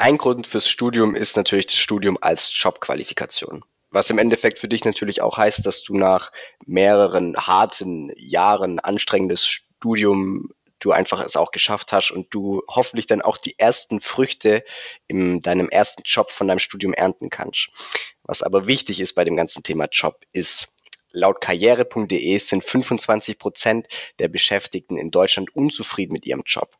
Ein Grund fürs Studium ist natürlich das Studium als Jobqualifikation. Was im Endeffekt für dich natürlich auch heißt, dass du nach mehreren harten Jahren anstrengendes Studium du einfach es auch geschafft hast und du hoffentlich dann auch die ersten Früchte in deinem ersten Job von deinem Studium ernten kannst. Was aber wichtig ist bei dem ganzen Thema Job ist, Laut karriere.de sind 25 Prozent der Beschäftigten in Deutschland unzufrieden mit ihrem Job.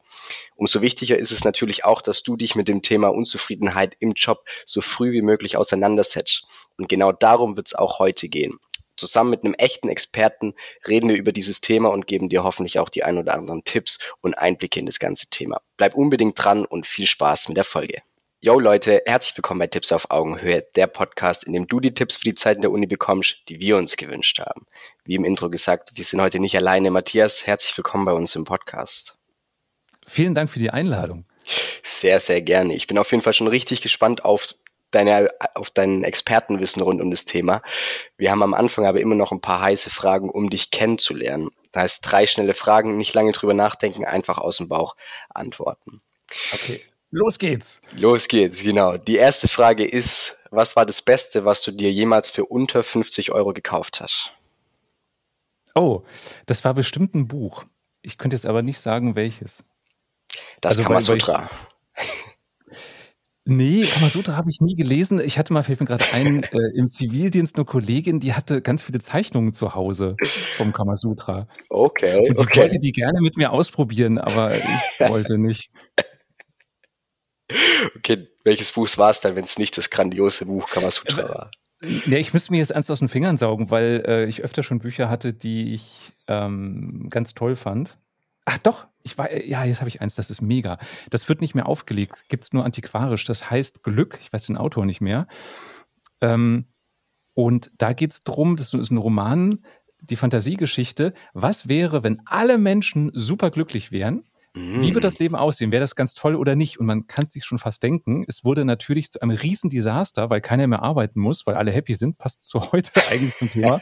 Umso wichtiger ist es natürlich auch, dass du dich mit dem Thema Unzufriedenheit im Job so früh wie möglich auseinandersetzt. Und genau darum wird es auch heute gehen. Zusammen mit einem echten Experten reden wir über dieses Thema und geben dir hoffentlich auch die ein oder anderen Tipps und Einblicke in das ganze Thema. Bleib unbedingt dran und viel Spaß mit der Folge. Yo Leute, herzlich willkommen bei Tipps auf Augenhöhe, der Podcast, in dem du die Tipps für die Zeit in der Uni bekommst, die wir uns gewünscht haben. Wie im Intro gesagt, wir sind heute nicht alleine. Matthias, herzlich willkommen bei uns im Podcast. Vielen Dank für die Einladung. Sehr, sehr gerne. Ich bin auf jeden Fall schon richtig gespannt auf deine, auf dein Expertenwissen rund um das Thema. Wir haben am Anfang aber immer noch ein paar heiße Fragen, um dich kennenzulernen. Da heißt drei schnelle Fragen, nicht lange drüber nachdenken, einfach aus dem Bauch antworten. Okay. Los geht's. Los geht's, genau. Die erste Frage ist, was war das Beste, was du dir jemals für unter 50 Euro gekauft hast? Oh, das war bestimmt ein Buch. Ich könnte jetzt aber nicht sagen, welches. Das also, Kamasutra. Nee, Kamasutra habe ich nie gelesen. Ich hatte mal, fällt mir gerade ein, äh, im Zivildienst eine Kollegin, die hatte ganz viele Zeichnungen zu Hause vom Kamasutra. Okay. Und die okay. wollte die gerne mit mir ausprobieren, aber ich wollte nicht. Okay, welches Buch war es dann, wenn es nicht das grandiose Buch Kamasutra war? Nee, ich müsste mir jetzt eins aus den Fingern saugen, weil äh, ich öfter schon Bücher hatte, die ich ähm, ganz toll fand. Ach doch, ich war, ja, jetzt habe ich eins, das ist mega. Das wird nicht mehr aufgelegt, gibt es nur antiquarisch. Das heißt Glück, ich weiß den Autor nicht mehr. Ähm, und da geht es darum, das ist ein Roman, die Fantasiegeschichte. Was wäre, wenn alle Menschen superglücklich wären? Wie wird das mm. Leben aussehen? Wäre das ganz toll oder nicht? Und man kann sich schon fast denken, es wurde natürlich zu einem Riesendesaster, weil keiner mehr arbeiten muss, weil alle happy sind, passt zu heute eigentlich zum Thema.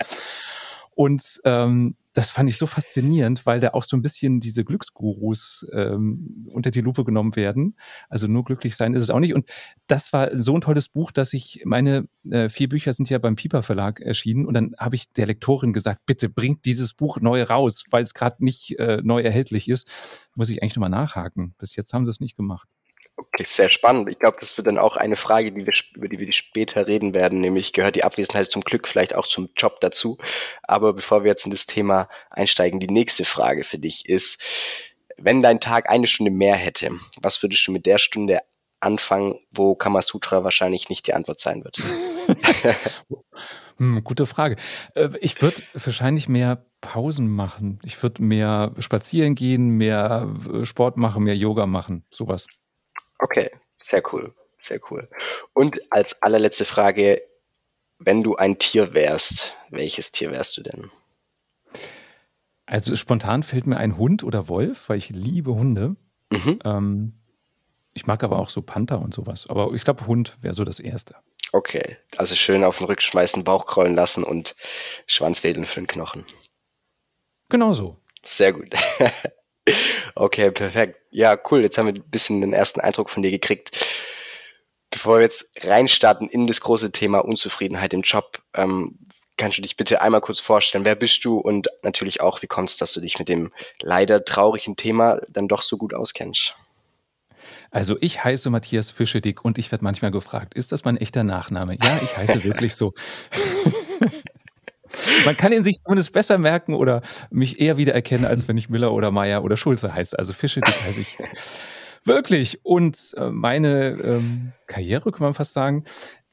Und ähm, das fand ich so faszinierend, weil da auch so ein bisschen diese Glücksgurus ähm, unter die Lupe genommen werden. Also nur glücklich sein ist es auch nicht. Und das war so ein tolles Buch, dass ich meine äh, vier Bücher sind ja beim Piper Verlag erschienen und dann habe ich der Lektorin gesagt, bitte bringt dieses Buch neu raus, weil es gerade nicht äh, neu erhältlich ist. Muss ich eigentlich nochmal nachhaken. Bis jetzt haben sie es nicht gemacht. Okay, sehr spannend. Ich glaube, das wird dann auch eine Frage, die wir, über die wir später reden werden, nämlich gehört die Abwesenheit zum Glück vielleicht auch zum Job dazu. Aber bevor wir jetzt in das Thema einsteigen, die nächste Frage für dich ist, wenn dein Tag eine Stunde mehr hätte, was würdest du mit der Stunde anfangen, wo Kamasutra wahrscheinlich nicht die Antwort sein wird? hm, gute Frage. Äh, ich würde wahrscheinlich mehr Pausen machen. Ich würde mehr spazieren gehen, mehr äh, Sport machen, mehr Yoga machen, sowas. Okay, sehr cool, sehr cool. Und als allerletzte Frage, wenn du ein Tier wärst, welches Tier wärst du denn? Also spontan fällt mir ein Hund oder Wolf, weil ich liebe Hunde. Mhm. Ähm, ich mag aber auch so Panther und sowas. Aber ich glaube, Hund wäre so das Erste. Okay, also schön auf den Rücken schmeißen, Bauch krollen lassen und Schwanz wedeln für den Knochen. Genau so. Sehr gut. Okay, perfekt. Ja, cool. Jetzt haben wir ein bisschen den ersten Eindruck von dir gekriegt. Bevor wir jetzt reinstarten in das große Thema Unzufriedenheit im Job, ähm, kannst du dich bitte einmal kurz vorstellen, wer bist du und natürlich auch, wie kommt es, dass du dich mit dem leider traurigen Thema dann doch so gut auskennst? Also ich heiße Matthias Fischedick und ich werde manchmal gefragt, ist das mein echter Nachname? Ja, ich heiße wirklich so. Man kann ihn sich zumindest besser merken oder mich eher wiedererkennen, als wenn ich Müller oder Meier oder Schulze heiße. Also Fische, die heiße ich wirklich. Und äh, meine ähm, Karriere, kann man fast sagen,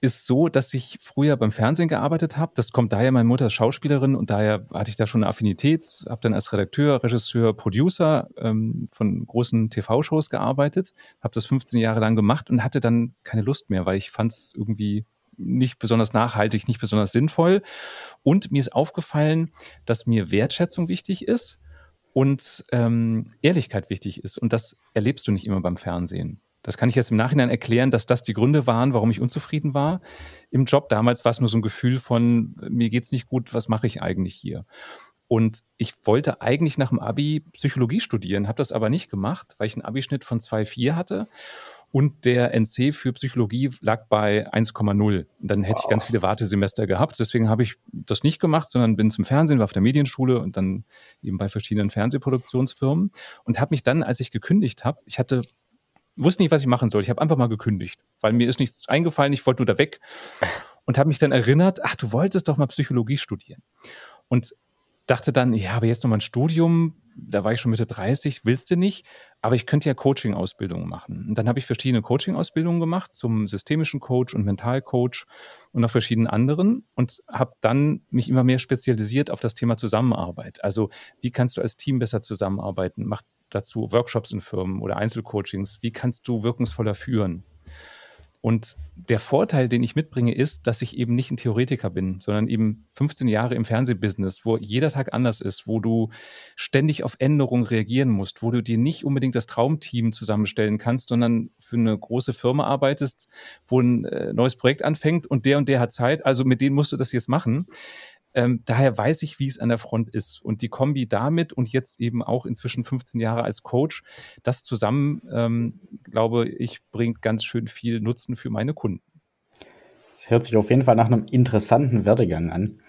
ist so, dass ich früher beim Fernsehen gearbeitet habe. Das kommt daher, meine Mutter ist Schauspielerin und daher hatte ich da schon eine Affinität, habe dann als Redakteur, Regisseur, Producer ähm, von großen TV-Shows gearbeitet, habe das 15 Jahre lang gemacht und hatte dann keine Lust mehr, weil ich fand es irgendwie nicht besonders nachhaltig, nicht besonders sinnvoll. Und mir ist aufgefallen, dass mir Wertschätzung wichtig ist und ähm, Ehrlichkeit wichtig ist. Und das erlebst du nicht immer beim Fernsehen. Das kann ich jetzt im Nachhinein erklären, dass das die Gründe waren, warum ich unzufrieden war im Job. Damals war es nur so ein Gefühl von, mir geht's nicht gut, was mache ich eigentlich hier? Und ich wollte eigentlich nach dem Abi Psychologie studieren, habe das aber nicht gemacht, weil ich einen Abischnitt von 2,4 hatte und der NC für Psychologie lag bei 1,0. Dann hätte wow. ich ganz viele Wartesemester gehabt. Deswegen habe ich das nicht gemacht, sondern bin zum Fernsehen, war auf der Medienschule und dann eben bei verschiedenen Fernsehproduktionsfirmen und habe mich dann, als ich gekündigt habe, ich hatte wusste nicht, was ich machen soll. Ich habe einfach mal gekündigt, weil mir ist nichts eingefallen, ich wollte nur da weg und habe mich dann erinnert, ach, du wolltest doch mal Psychologie studieren. Und dachte dann, ja, aber jetzt nochmal ein Studium, da war ich schon Mitte 30, willst du nicht, aber ich könnte ja Coaching-Ausbildungen machen. Und dann habe ich verschiedene Coaching-Ausbildungen gemacht zum systemischen Coach und Mentalcoach und noch verschiedenen anderen und habe dann mich immer mehr spezialisiert auf das Thema Zusammenarbeit. Also wie kannst du als Team besser zusammenarbeiten? Mach dazu Workshops in Firmen oder Einzelcoachings. Wie kannst du wirkungsvoller führen? Und der Vorteil, den ich mitbringe, ist, dass ich eben nicht ein Theoretiker bin, sondern eben 15 Jahre im Fernsehbusiness, wo jeder Tag anders ist, wo du ständig auf Änderungen reagieren musst, wo du dir nicht unbedingt das Traumteam zusammenstellen kannst, sondern für eine große Firma arbeitest, wo ein äh, neues Projekt anfängt und der und der hat Zeit, also mit denen musst du das jetzt machen. Ähm, daher weiß ich, wie es an der Front ist. Und die Kombi damit und jetzt eben auch inzwischen 15 Jahre als Coach, das zusammen, ähm, glaube ich, bringt ganz schön viel Nutzen für meine Kunden. Das hört sich auf jeden Fall nach einem interessanten Werdegang an.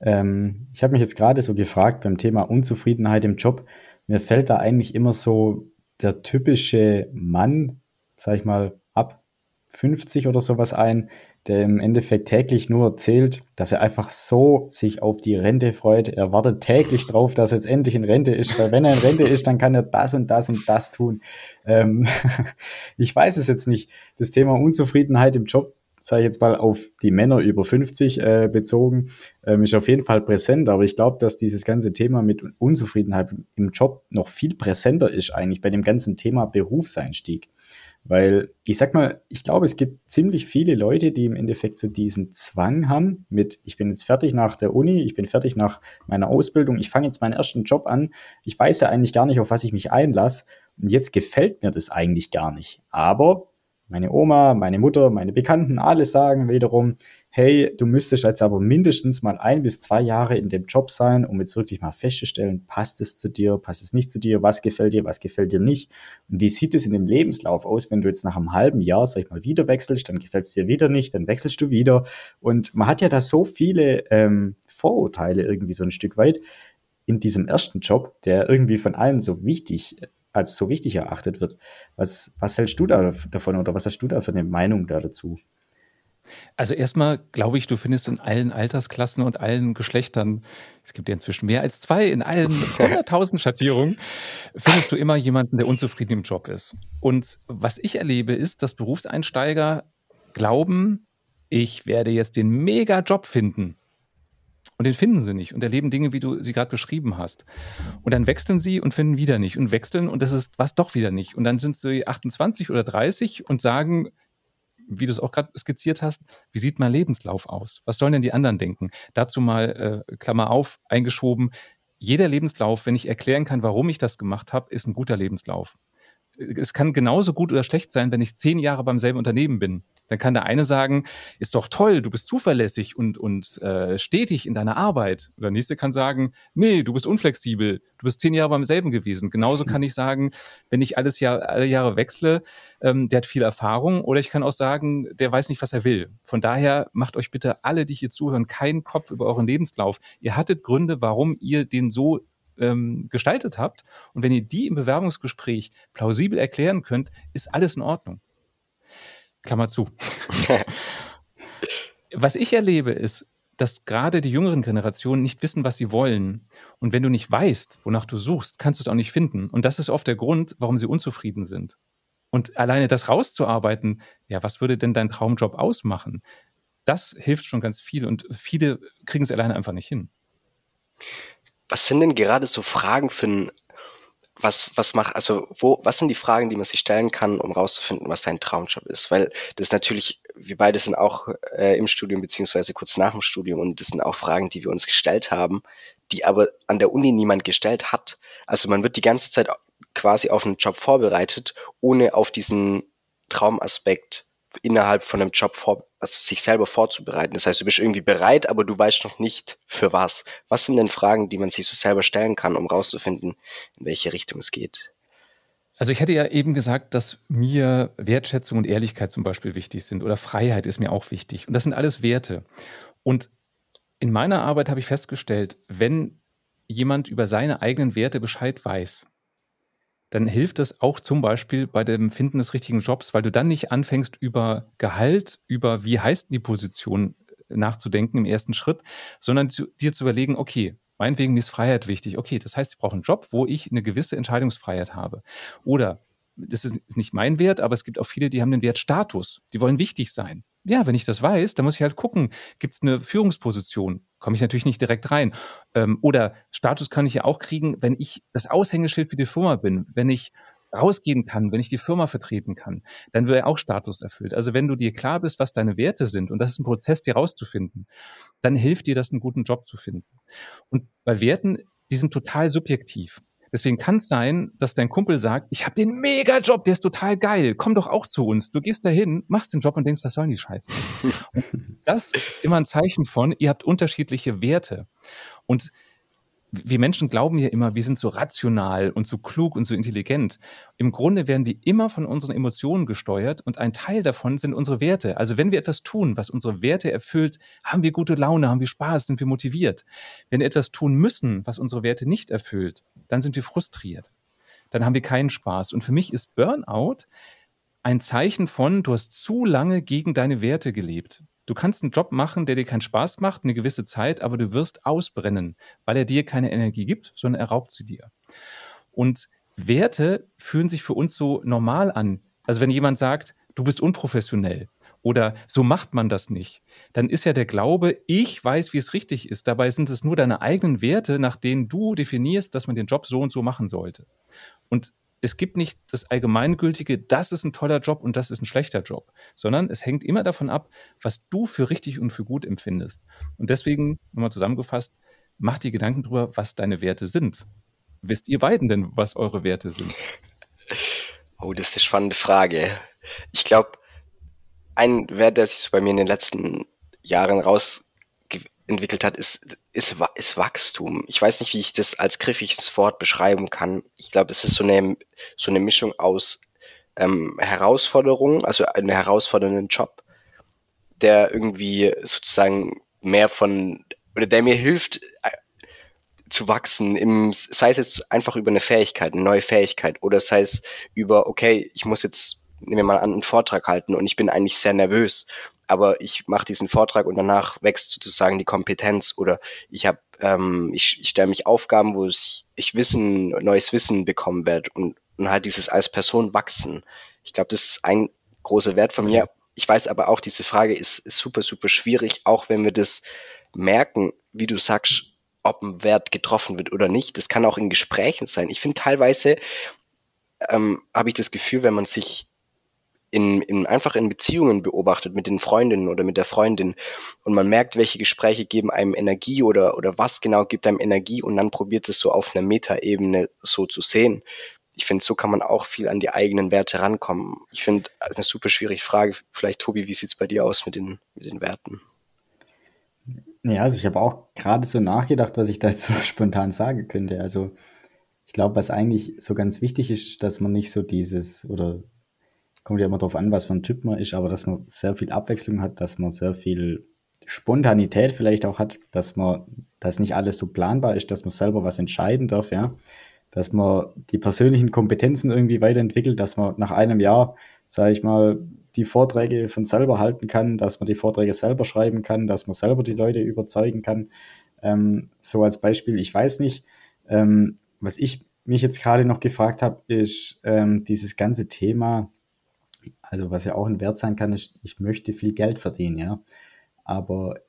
Ähm, ich habe mich jetzt gerade so gefragt beim Thema Unzufriedenheit im Job. Mir fällt da eigentlich immer so der typische Mann, sag ich mal, ab 50 oder sowas ein, der im Endeffekt täglich nur erzählt, dass er einfach so sich auf die Rente freut. Er wartet täglich drauf, dass er jetzt endlich in Rente ist, weil wenn er in Rente ist, dann kann er das und das und das tun. Ähm, ich weiß es jetzt nicht. Das Thema Unzufriedenheit im Job, sage ich jetzt mal auf die Männer über 50 äh, bezogen, ähm, ist auf jeden Fall präsent. Aber ich glaube, dass dieses ganze Thema mit Unzufriedenheit im Job noch viel präsenter ist eigentlich bei dem ganzen Thema Berufseinstieg. Weil ich sag mal, ich glaube, es gibt ziemlich viele Leute, die im Endeffekt so diesen Zwang haben mit, ich bin jetzt fertig nach der Uni, ich bin fertig nach meiner Ausbildung, ich fange jetzt meinen ersten Job an, ich weiß ja eigentlich gar nicht, auf was ich mich einlasse und jetzt gefällt mir das eigentlich gar nicht. Aber meine Oma, meine Mutter, meine Bekannten, alle sagen wiederum, hey, du müsstest jetzt aber mindestens mal ein bis zwei Jahre in dem Job sein, um jetzt wirklich mal festzustellen, passt es zu dir, passt es nicht zu dir, was gefällt dir, was gefällt dir nicht. Und wie sieht es in dem Lebenslauf aus, wenn du jetzt nach einem halben Jahr, sag ich mal, wieder wechselst, dann gefällt es dir wieder nicht, dann wechselst du wieder. Und man hat ja da so viele ähm, Vorurteile irgendwie so ein Stück weit in diesem ersten Job, der irgendwie von allen so wichtig als so wichtig erachtet wird. Was, was hältst du da davon oder was hast du da für eine Meinung da dazu? Also erstmal glaube ich, du findest in allen Altersklassen und allen Geschlechtern, es gibt ja inzwischen mehr als zwei, in allen 100.000 Schattierungen, findest du immer jemanden, der unzufrieden im Job ist. Und was ich erlebe, ist, dass Berufseinsteiger glauben, ich werde jetzt den Mega-Job finden. Und den finden sie nicht und erleben Dinge, wie du sie gerade beschrieben hast. Und dann wechseln sie und finden wieder nicht und wechseln und das ist was doch wieder nicht. Und dann sind sie 28 oder 30 und sagen, wie du es auch gerade skizziert hast, wie sieht mein Lebenslauf aus? Was sollen denn die anderen denken? Dazu mal, äh, Klammer auf, eingeschoben, jeder Lebenslauf, wenn ich erklären kann, warum ich das gemacht habe, ist ein guter Lebenslauf. Es kann genauso gut oder schlecht sein, wenn ich zehn Jahre beim selben Unternehmen bin. Dann kann der eine sagen, ist doch toll, du bist zuverlässig und, und äh, stetig in deiner Arbeit. Und der nächste kann sagen, nee, du bist unflexibel, du bist zehn Jahre beim selben gewesen. Genauso kann ich sagen, wenn ich alles Jahr, alle Jahre wechsle, ähm, der hat viel Erfahrung. Oder ich kann auch sagen, der weiß nicht, was er will. Von daher macht euch bitte alle, die hier zuhören, keinen Kopf über euren Lebenslauf. Ihr hattet Gründe, warum ihr den so ähm, gestaltet habt. Und wenn ihr die im Bewerbungsgespräch plausibel erklären könnt, ist alles in Ordnung. Klammer zu. was ich erlebe, ist, dass gerade die jüngeren Generationen nicht wissen, was sie wollen. Und wenn du nicht weißt, wonach du suchst, kannst du es auch nicht finden. Und das ist oft der Grund, warum sie unzufrieden sind. Und alleine das rauszuarbeiten, ja, was würde denn dein Traumjob ausmachen? Das hilft schon ganz viel und viele kriegen es alleine einfach nicht hin. Was sind denn gerade so Fragen für ein was, was macht, also wo, was sind die Fragen, die man sich stellen kann, um rauszufinden, was sein Traumjob ist? Weil das ist natürlich, wir beide sind auch äh, im Studium beziehungsweise kurz nach dem Studium und das sind auch Fragen, die wir uns gestellt haben, die aber an der Uni niemand gestellt hat. Also man wird die ganze Zeit quasi auf einen Job vorbereitet, ohne auf diesen Traumaspekt innerhalb von einem Job vor, also sich selber vorzubereiten. Das heißt, du bist irgendwie bereit, aber du weißt noch nicht für was. Was sind denn Fragen, die man sich so selber stellen kann, um rauszufinden, in welche Richtung es geht? Also ich hätte ja eben gesagt, dass mir Wertschätzung und Ehrlichkeit zum Beispiel wichtig sind oder Freiheit ist mir auch wichtig. Und das sind alles Werte. Und in meiner Arbeit habe ich festgestellt, wenn jemand über seine eigenen Werte Bescheid weiß, dann hilft das auch zum Beispiel bei dem Finden des richtigen Jobs, weil du dann nicht anfängst über Gehalt, über wie heißt die Position nachzudenken im ersten Schritt, sondern zu, dir zu überlegen, okay, meinetwegen ist Freiheit wichtig. Okay, das heißt, ich brauche einen Job, wo ich eine gewisse Entscheidungsfreiheit habe. Oder das ist nicht mein Wert, aber es gibt auch viele, die haben den Wert Status. Die wollen wichtig sein. Ja, wenn ich das weiß, dann muss ich halt gucken, gibt es eine Führungsposition? Komme ich natürlich nicht direkt rein. Ähm, oder Status kann ich ja auch kriegen, wenn ich das Aushängeschild für die Firma bin, wenn ich rausgehen kann, wenn ich die Firma vertreten kann, dann wird auch Status erfüllt. Also wenn du dir klar bist, was deine Werte sind, und das ist ein Prozess, dir rauszufinden, dann hilft dir das, einen guten Job zu finden. Und bei Werten, die sind total subjektiv. Deswegen kann es sein, dass dein Kumpel sagt, ich habe den Mega-Job, der ist total geil, komm doch auch zu uns. Du gehst dahin, machst den Job und denkst, was sollen die Scheiße? das ist immer ein Zeichen von, ihr habt unterschiedliche Werte. Und wir Menschen glauben ja immer, wir sind so rational und so klug und so intelligent. Im Grunde werden wir immer von unseren Emotionen gesteuert und ein Teil davon sind unsere Werte. Also wenn wir etwas tun, was unsere Werte erfüllt, haben wir gute Laune, haben wir Spaß, sind wir motiviert. Wenn wir etwas tun müssen, was unsere Werte nicht erfüllt, dann sind wir frustriert. Dann haben wir keinen Spaß. Und für mich ist Burnout ein Zeichen von, du hast zu lange gegen deine Werte gelebt. Du kannst einen Job machen, der dir keinen Spaß macht, eine gewisse Zeit, aber du wirst ausbrennen, weil er dir keine Energie gibt, sondern er raubt sie dir. Und Werte fühlen sich für uns so normal an. Also wenn jemand sagt, du bist unprofessionell oder so macht man das nicht, dann ist ja der Glaube, ich weiß, wie es richtig ist. Dabei sind es nur deine eigenen Werte, nach denen du definierst, dass man den Job so und so machen sollte. Und es gibt nicht das allgemeingültige, das ist ein toller Job und das ist ein schlechter Job, sondern es hängt immer davon ab, was du für richtig und für gut empfindest. Und deswegen, nochmal zusammengefasst, mach dir Gedanken darüber, was deine Werte sind. Wisst ihr beiden denn, was eure Werte sind? Oh, das ist eine spannende Frage. Ich glaube, ein Wert, der sich so bei mir in den letzten Jahren raus entwickelt hat, ist, ist, ist Wachstum. Ich weiß nicht, wie ich das als griffiges Wort beschreiben kann. Ich glaube, es ist so eine, so eine Mischung aus ähm, Herausforderungen, also einen herausfordernden Job, der irgendwie sozusagen mehr von, oder der mir hilft, äh, zu wachsen, im, sei es jetzt einfach über eine Fähigkeit, eine neue Fähigkeit, oder sei es über, okay, ich muss jetzt, nehmen wir mal an, einen Vortrag halten und ich bin eigentlich sehr nervös aber ich mache diesen Vortrag und danach wächst sozusagen die Kompetenz oder ich habe ähm, ich, ich stelle mich Aufgaben, wo ich, ich Wissen, neues Wissen bekommen werde und, und halt dieses als Person wachsen. Ich glaube, das ist ein großer Wert von mir. Ich weiß aber auch, diese Frage ist, ist super, super schwierig, auch wenn wir das merken, wie du sagst, ob ein Wert getroffen wird oder nicht. Das kann auch in Gesprächen sein. Ich finde teilweise ähm, habe ich das Gefühl, wenn man sich in, in einfach in Beziehungen beobachtet mit den Freundinnen oder mit der Freundin und man merkt, welche Gespräche geben einem Energie oder oder was genau gibt einem Energie und dann probiert es so auf einer Metaebene so zu sehen. Ich finde, so kann man auch viel an die eigenen Werte rankommen. Ich finde, das ist eine super schwierige Frage. Vielleicht, Tobi, wie sieht's bei dir aus mit den, mit den Werten? Ja, also ich habe auch gerade so nachgedacht, was ich da jetzt so spontan sagen könnte. Also ich glaube, was eigentlich so ganz wichtig ist, dass man nicht so dieses oder kommt ja immer darauf an, was für ein Typ man ist, aber dass man sehr viel Abwechslung hat, dass man sehr viel Spontanität vielleicht auch hat, dass man, dass nicht alles so planbar ist, dass man selber was entscheiden darf, ja, dass man die persönlichen Kompetenzen irgendwie weiterentwickelt, dass man nach einem Jahr, sage ich mal, die Vorträge von selber halten kann, dass man die Vorträge selber schreiben kann, dass man selber die Leute überzeugen kann. Ähm, so als Beispiel, ich weiß nicht, ähm, was ich mich jetzt gerade noch gefragt habe, ist ähm, dieses ganze Thema also was ja auch ein Wert sein kann, ist, ich möchte viel Geld verdienen, ja. Aber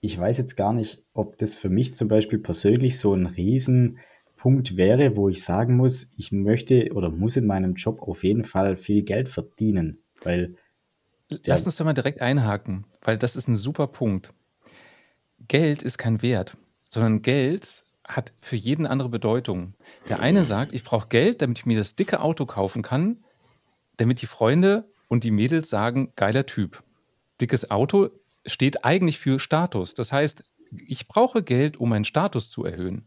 ich weiß jetzt gar nicht, ob das für mich zum Beispiel persönlich so ein Riesenpunkt wäre, wo ich sagen muss, ich möchte oder muss in meinem Job auf jeden Fall viel Geld verdienen, weil Lass uns doch mal direkt einhaken, weil das ist ein super Punkt. Geld ist kein Wert, sondern Geld hat für jeden andere Bedeutung. Der eine sagt, ich brauche Geld, damit ich mir das dicke Auto kaufen kann damit die Freunde und die Mädels sagen, geiler Typ. Dickes Auto steht eigentlich für Status. Das heißt, ich brauche Geld, um meinen Status zu erhöhen.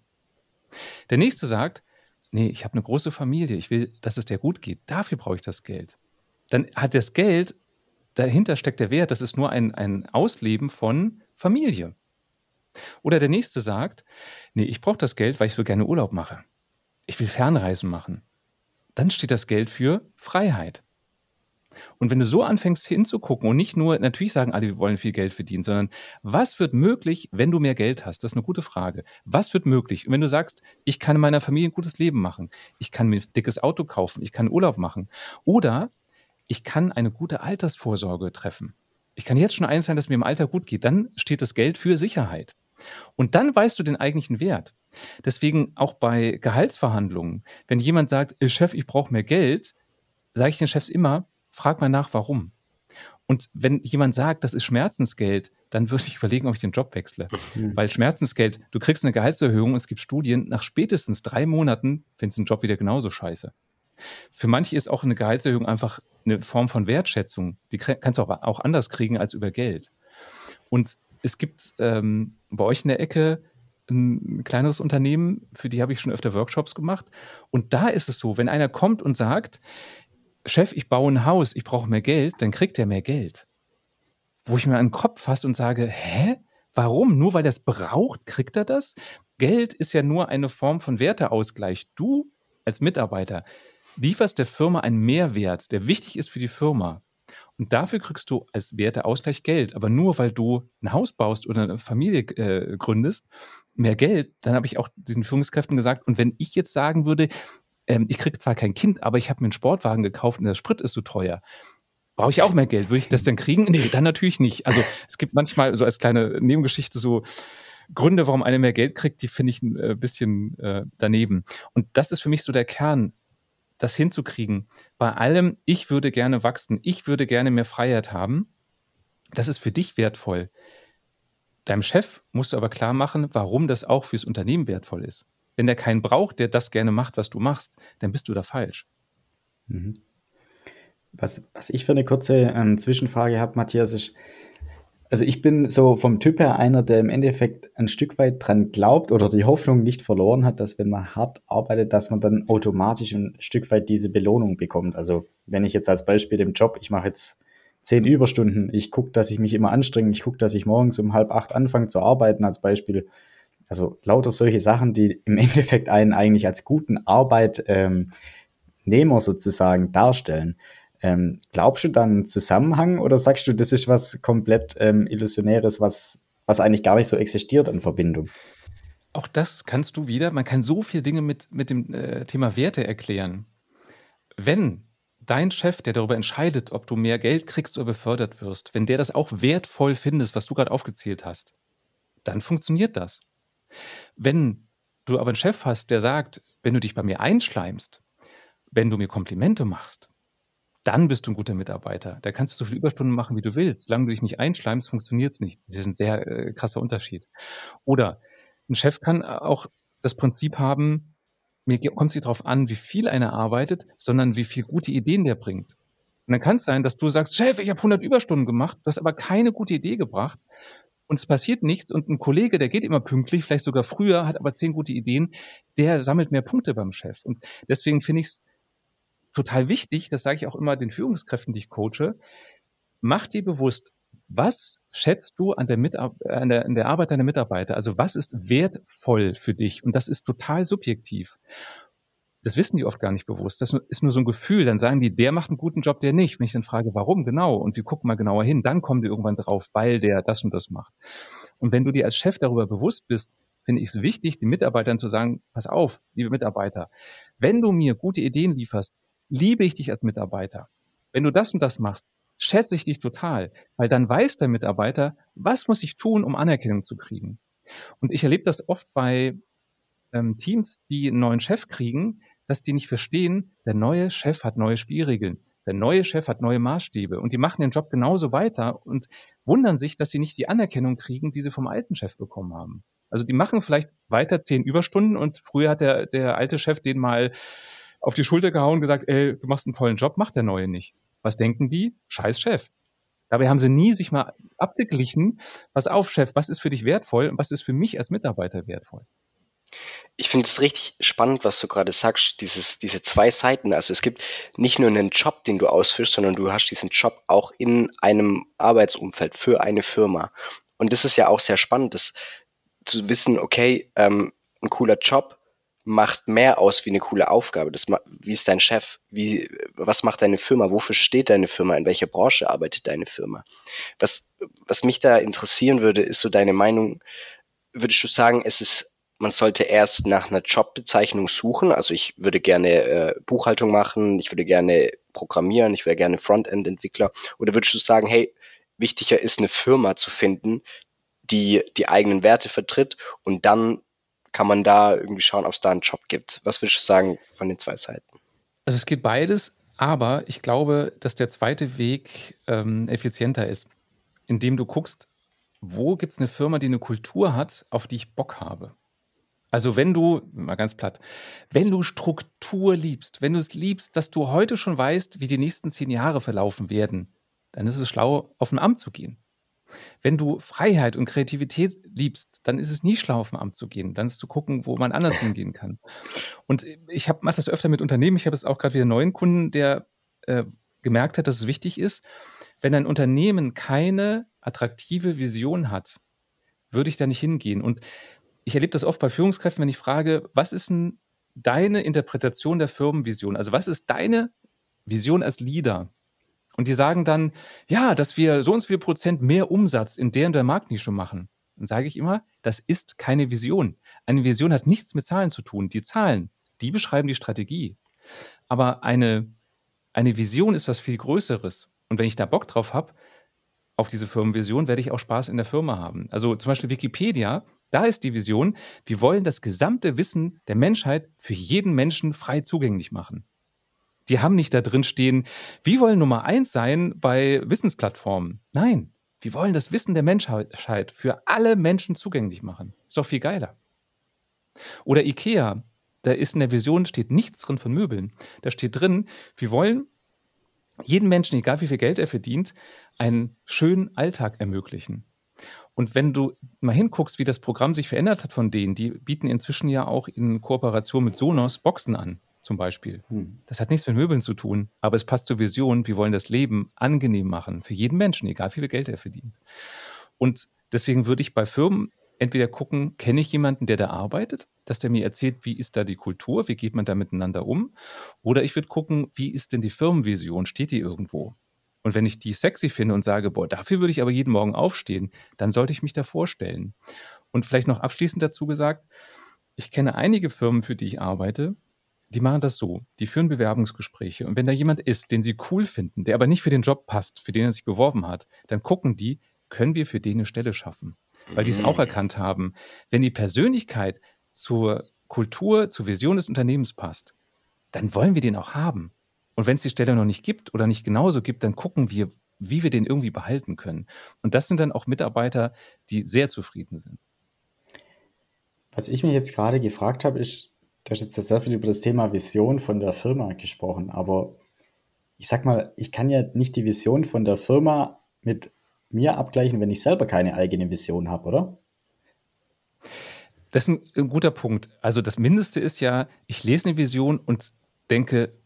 Der nächste sagt, nee, ich habe eine große Familie, ich will, dass es der gut geht, dafür brauche ich das Geld. Dann hat das Geld, dahinter steckt der Wert, das ist nur ein, ein Ausleben von Familie. Oder der nächste sagt, nee, ich brauche das Geld, weil ich so gerne Urlaub mache. Ich will Fernreisen machen. Dann steht das Geld für Freiheit. Und wenn du so anfängst hinzugucken und nicht nur, natürlich sagen alle, wir wollen viel Geld verdienen, sondern was wird möglich, wenn du mehr Geld hast? Das ist eine gute Frage. Was wird möglich? Und wenn du sagst, ich kann in meiner Familie ein gutes Leben machen, ich kann mir ein dickes Auto kaufen, ich kann Urlaub machen oder ich kann eine gute Altersvorsorge treffen. Ich kann jetzt schon eins sein, dass mir im Alter gut geht. Dann steht das Geld für Sicherheit. Und dann weißt du den eigentlichen Wert. Deswegen auch bei Gehaltsverhandlungen, wenn jemand sagt, Chef, ich brauche mehr Geld, sage ich den Chefs immer, frag mal nach, warum. Und wenn jemand sagt, das ist Schmerzensgeld, dann würde ich überlegen, ob ich den Job wechsle. Mhm. Weil Schmerzensgeld, du kriegst eine Gehaltserhöhung, es gibt Studien, nach spätestens drei Monaten findest du den Job wieder genauso scheiße. Für manche ist auch eine Gehaltserhöhung einfach eine Form von Wertschätzung. Die kannst du auch, auch anders kriegen als über Geld. Und es gibt ähm, bei euch in der Ecke ein kleineres Unternehmen, für die habe ich schon öfter Workshops gemacht. Und da ist es so, wenn einer kommt und sagt, Chef, ich baue ein Haus, ich brauche mehr Geld, dann kriegt er mehr Geld. Wo ich mir an den Kopf fasse und sage, hä? Warum? Nur weil er es braucht, kriegt er das? Geld ist ja nur eine Form von Werteausgleich. Du als Mitarbeiter lieferst der Firma einen Mehrwert, der wichtig ist für die Firma. Und dafür kriegst du als Werteausgleich Geld. Aber nur weil du ein Haus baust oder eine Familie äh, gründest, mehr Geld, dann habe ich auch diesen Führungskräften gesagt, und wenn ich jetzt sagen würde, ähm, ich kriege zwar kein Kind, aber ich habe mir einen Sportwagen gekauft und der Sprit ist so teuer. Brauche ich auch mehr Geld? Würde ich das denn kriegen? Nee, dann natürlich nicht. Also es gibt manchmal so als kleine Nebengeschichte so Gründe, warum einer mehr Geld kriegt, die finde ich ein äh, bisschen äh, daneben. Und das ist für mich so der Kern, das hinzukriegen. Bei allem, ich würde gerne wachsen, ich würde gerne mehr Freiheit haben. Das ist für dich wertvoll. Deinem Chef musst du aber klar machen, warum das auch fürs Unternehmen wertvoll ist. Wenn der keinen braucht, der das gerne macht, was du machst, dann bist du da falsch. Mhm. Was, was ich für eine kurze ähm, Zwischenfrage habe, Matthias, ist, also ich bin so vom Typ her einer, der im Endeffekt ein Stück weit dran glaubt oder die Hoffnung nicht verloren hat, dass wenn man hart arbeitet, dass man dann automatisch ein Stück weit diese Belohnung bekommt. Also wenn ich jetzt als Beispiel im Job, ich mache jetzt zehn Überstunden, ich gucke, dass ich mich immer anstrenge, ich gucke, dass ich morgens um halb acht anfange zu arbeiten als Beispiel, also lauter solche Sachen, die im Endeffekt einen eigentlich als guten Arbeitnehmer ähm, sozusagen darstellen. Ähm, glaubst du dann einen Zusammenhang oder sagst du, das ist was komplett ähm, Illusionäres, was, was eigentlich gar nicht so existiert an Verbindung? Auch das kannst du wieder, man kann so viele Dinge mit, mit dem äh, Thema Werte erklären. Wenn dein Chef, der darüber entscheidet, ob du mehr Geld kriegst oder befördert wirst, wenn der das auch wertvoll findest, was du gerade aufgezählt hast, dann funktioniert das. Wenn du aber einen Chef hast, der sagt, wenn du dich bei mir einschleimst, wenn du mir Komplimente machst, dann bist du ein guter Mitarbeiter. Da kannst du so viele Überstunden machen, wie du willst. Solange du dich nicht einschleimst, funktioniert es nicht. Das ist ein sehr äh, krasser Unterschied. Oder ein Chef kann auch das Prinzip haben, mir kommt es nicht darauf an, wie viel einer arbeitet, sondern wie viele gute Ideen der bringt. Und dann kann es sein, dass du sagst, Chef, ich habe 100 Überstunden gemacht, du hast aber keine gute Idee gebracht und es passiert nichts und ein Kollege, der geht immer pünktlich, vielleicht sogar früher, hat aber zehn gute Ideen, der sammelt mehr Punkte beim Chef. Und deswegen finde ich es total wichtig, das sage ich auch immer den Führungskräften, die ich coache, mach dir bewusst, was schätzt du an der, an, der, an der Arbeit deiner Mitarbeiter? Also was ist wertvoll für dich? Und das ist total subjektiv das wissen die oft gar nicht bewusst. Das ist nur so ein Gefühl. Dann sagen die, der macht einen guten Job, der nicht. Wenn ich dann frage, warum genau, und wir gucken mal genauer hin, dann kommen die irgendwann drauf, weil der das und das macht. Und wenn du dir als Chef darüber bewusst bist, finde ich es wichtig, den Mitarbeitern zu sagen, pass auf, liebe Mitarbeiter, wenn du mir gute Ideen lieferst, liebe ich dich als Mitarbeiter. Wenn du das und das machst, schätze ich dich total, weil dann weiß der Mitarbeiter, was muss ich tun, um Anerkennung zu kriegen. Und ich erlebe das oft bei ähm, Teams, die einen neuen Chef kriegen, dass die nicht verstehen, der neue Chef hat neue Spielregeln. Der neue Chef hat neue Maßstäbe und die machen den Job genauso weiter und wundern sich, dass sie nicht die Anerkennung kriegen, die sie vom alten Chef bekommen haben. Also die machen vielleicht weiter zehn Überstunden und früher hat der, der alte Chef den mal auf die Schulter gehauen und gesagt, ey, du machst einen tollen Job, macht der neue nicht. Was denken die? Scheiß Chef. Dabei haben sie nie sich mal abgeglichen, pass auf, Chef, was ist für dich wertvoll und was ist für mich als Mitarbeiter wertvoll. Ich finde es richtig spannend, was du gerade sagst, dieses, diese zwei Seiten. Also es gibt nicht nur einen Job, den du ausführst, sondern du hast diesen Job auch in einem Arbeitsumfeld für eine Firma. Und das ist ja auch sehr spannend, das zu wissen, okay, ähm, ein cooler Job macht mehr aus wie eine coole Aufgabe. Das, wie ist dein Chef? Wie, was macht deine Firma? Wofür steht deine Firma? In welcher Branche arbeitet deine Firma? Was, was mich da interessieren würde, ist so deine Meinung. Würdest du sagen, es ist man sollte erst nach einer Jobbezeichnung suchen. Also ich würde gerne äh, Buchhaltung machen, ich würde gerne programmieren, ich wäre gerne Frontend-Entwickler. Oder würdest du sagen, hey, wichtiger ist eine Firma zu finden, die die eigenen Werte vertritt und dann kann man da irgendwie schauen, ob es da einen Job gibt. Was würdest du sagen von den zwei Seiten? Also es geht beides, aber ich glaube, dass der zweite Weg ähm, effizienter ist, indem du guckst, wo gibt es eine Firma, die eine Kultur hat, auf die ich Bock habe. Also wenn du, mal ganz platt, wenn du Struktur liebst, wenn du es liebst, dass du heute schon weißt, wie die nächsten zehn Jahre verlaufen werden, dann ist es schlau, auf ein Amt zu gehen. Wenn du Freiheit und Kreativität liebst, dann ist es nie schlau, auf ein Amt zu gehen. Dann ist zu gucken, wo man anders hingehen kann. Und ich mache das öfter mit Unternehmen. Ich habe es auch gerade wieder einen neuen Kunden, der äh, gemerkt hat, dass es wichtig ist, wenn ein Unternehmen keine attraktive Vision hat, würde ich da nicht hingehen. Und ich erlebe das oft bei Führungskräften, wenn ich frage, was ist denn deine Interpretation der Firmenvision? Also was ist deine Vision als Leader? Und die sagen dann, ja, dass wir so und so viel Prozent mehr Umsatz in der und der Marktnische machen. Dann sage ich immer, das ist keine Vision. Eine Vision hat nichts mit Zahlen zu tun. Die Zahlen, die beschreiben die Strategie. Aber eine, eine Vision ist was viel Größeres. Und wenn ich da Bock drauf habe, auf diese Firmenvision, werde ich auch Spaß in der Firma haben. Also zum Beispiel Wikipedia da ist die Vision, wir wollen das gesamte Wissen der Menschheit für jeden Menschen frei zugänglich machen. Die haben nicht da drin stehen, wir wollen Nummer eins sein bei Wissensplattformen. Nein, wir wollen das Wissen der Menschheit für alle Menschen zugänglich machen. Ist doch viel geiler. Oder IKEA, da ist in der Vision steht nichts drin von Möbeln. Da steht drin, wir wollen jedem Menschen, egal wie viel Geld er verdient, einen schönen Alltag ermöglichen. Und wenn du mal hinguckst, wie das Programm sich verändert hat von denen, die bieten inzwischen ja auch in Kooperation mit Sonos Boxen an, zum Beispiel. Hm. Das hat nichts mit Möbeln zu tun, aber es passt zur Vision, wir wollen das Leben angenehm machen, für jeden Menschen, egal wie viel Geld er verdient. Und deswegen würde ich bei Firmen entweder gucken, kenne ich jemanden, der da arbeitet, dass der mir erzählt, wie ist da die Kultur, wie geht man da miteinander um, oder ich würde gucken, wie ist denn die Firmenvision, steht die irgendwo? Und wenn ich die sexy finde und sage, boah, dafür würde ich aber jeden Morgen aufstehen, dann sollte ich mich da vorstellen. Und vielleicht noch abschließend dazu gesagt, ich kenne einige Firmen, für die ich arbeite, die machen das so. Die führen Bewerbungsgespräche. Und wenn da jemand ist, den sie cool finden, der aber nicht für den Job passt, für den er sich beworben hat, dann gucken die, können wir für den eine Stelle schaffen? Weil die es auch mhm. erkannt haben, wenn die Persönlichkeit zur Kultur, zur Vision des Unternehmens passt, dann wollen wir den auch haben. Und wenn es die Stelle noch nicht gibt oder nicht genauso gibt, dann gucken wir, wie wir den irgendwie behalten können. Und das sind dann auch Mitarbeiter, die sehr zufrieden sind. Was ich mich jetzt gerade gefragt habe, ist, du hast jetzt sehr viel über das Thema Vision von der Firma gesprochen, aber ich sag mal, ich kann ja nicht die Vision von der Firma mit mir abgleichen, wenn ich selber keine eigene Vision habe, oder? Das ist ein, ein, guter Punkt. Also das Mindeste ist ja, ich lese eine Vision und denke,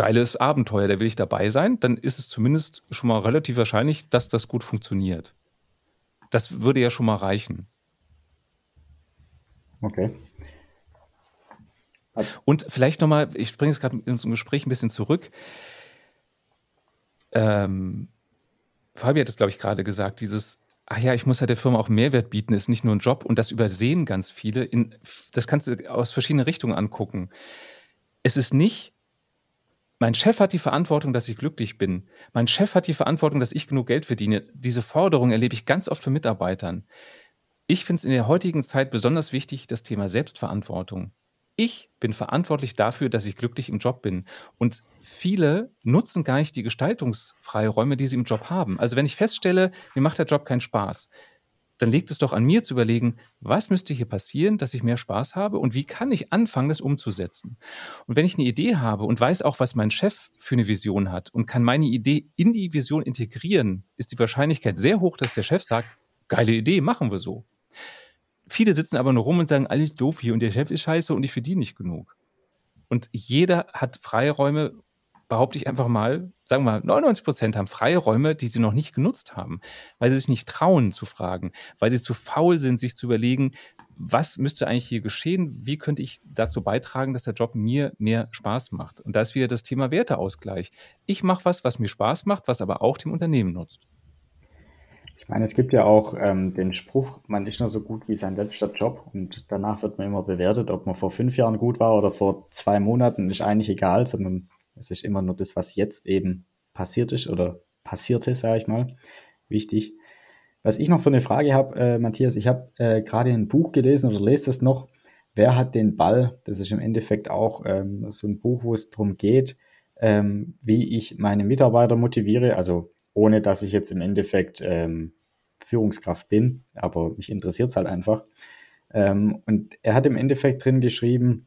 geiles Abenteuer, da will ich dabei sein, dann ist es zumindest schon mal relativ wahrscheinlich, dass das gut funktioniert. Das würde ja schon mal reichen. Okay. Und vielleicht nochmal, ich springe jetzt gerade in unserem Gespräch ein bisschen zurück. Ähm, Fabi hat es, glaube ich, gerade gesagt, dieses, ach ja, ich muss halt der Firma auch Mehrwert bieten, ist nicht nur ein Job und das übersehen ganz viele. In, das kannst du aus verschiedenen Richtungen angucken. Es ist nicht mein Chef hat die Verantwortung, dass ich glücklich bin. Mein Chef hat die Verantwortung, dass ich genug Geld verdiene. Diese Forderung erlebe ich ganz oft von Mitarbeitern. Ich finde es in der heutigen Zeit besonders wichtig, das Thema Selbstverantwortung. Ich bin verantwortlich dafür, dass ich glücklich im Job bin. Und viele nutzen gar nicht die Gestaltungsfreiräume, die sie im Job haben. Also wenn ich feststelle, mir macht der Job keinen Spaß, dann liegt es doch an mir zu überlegen, was müsste hier passieren, dass ich mehr Spaß habe und wie kann ich anfangen, das umzusetzen. Und wenn ich eine Idee habe und weiß auch, was mein Chef für eine Vision hat und kann meine Idee in die Vision integrieren, ist die Wahrscheinlichkeit sehr hoch, dass der Chef sagt, geile Idee, machen wir so. viele sitzen aber nur rum und sagen, alles doof hier und der Chef ist scheiße und ich verdiene nicht genug. Und jeder hat Freiräume, behaupte ich einfach mal, sagen wir mal, 99 Prozent haben Freiräume, die sie noch nicht genutzt haben, weil sie sich nicht trauen zu fragen, weil sie zu faul sind, sich zu überlegen, was müsste eigentlich hier geschehen? Wie könnte ich dazu beitragen, dass der Job mir mehr Spaß macht? Und da ist wieder das Thema Werteausgleich. Ich mache was, was mir Spaß macht, was aber auch dem Unternehmen nutzt. Ich meine, es gibt ja auch ähm, den Spruch, man ist nur so gut wie sein letzter Job und danach wird man immer bewertet, ob man vor fünf Jahren gut war oder vor zwei Monaten, ist eigentlich egal, sondern es ist immer nur das, was jetzt eben passiert ist oder passierte, sage ich mal, wichtig. Was ich noch für eine Frage habe, äh, Matthias, ich habe äh, gerade ein Buch gelesen oder lese das noch. Wer hat den Ball? Das ist im Endeffekt auch ähm, so ein Buch, wo es darum geht, ähm, wie ich meine Mitarbeiter motiviere. Also ohne dass ich jetzt im Endeffekt ähm, Führungskraft bin, aber mich interessiert es halt einfach. Ähm, und er hat im Endeffekt drin geschrieben,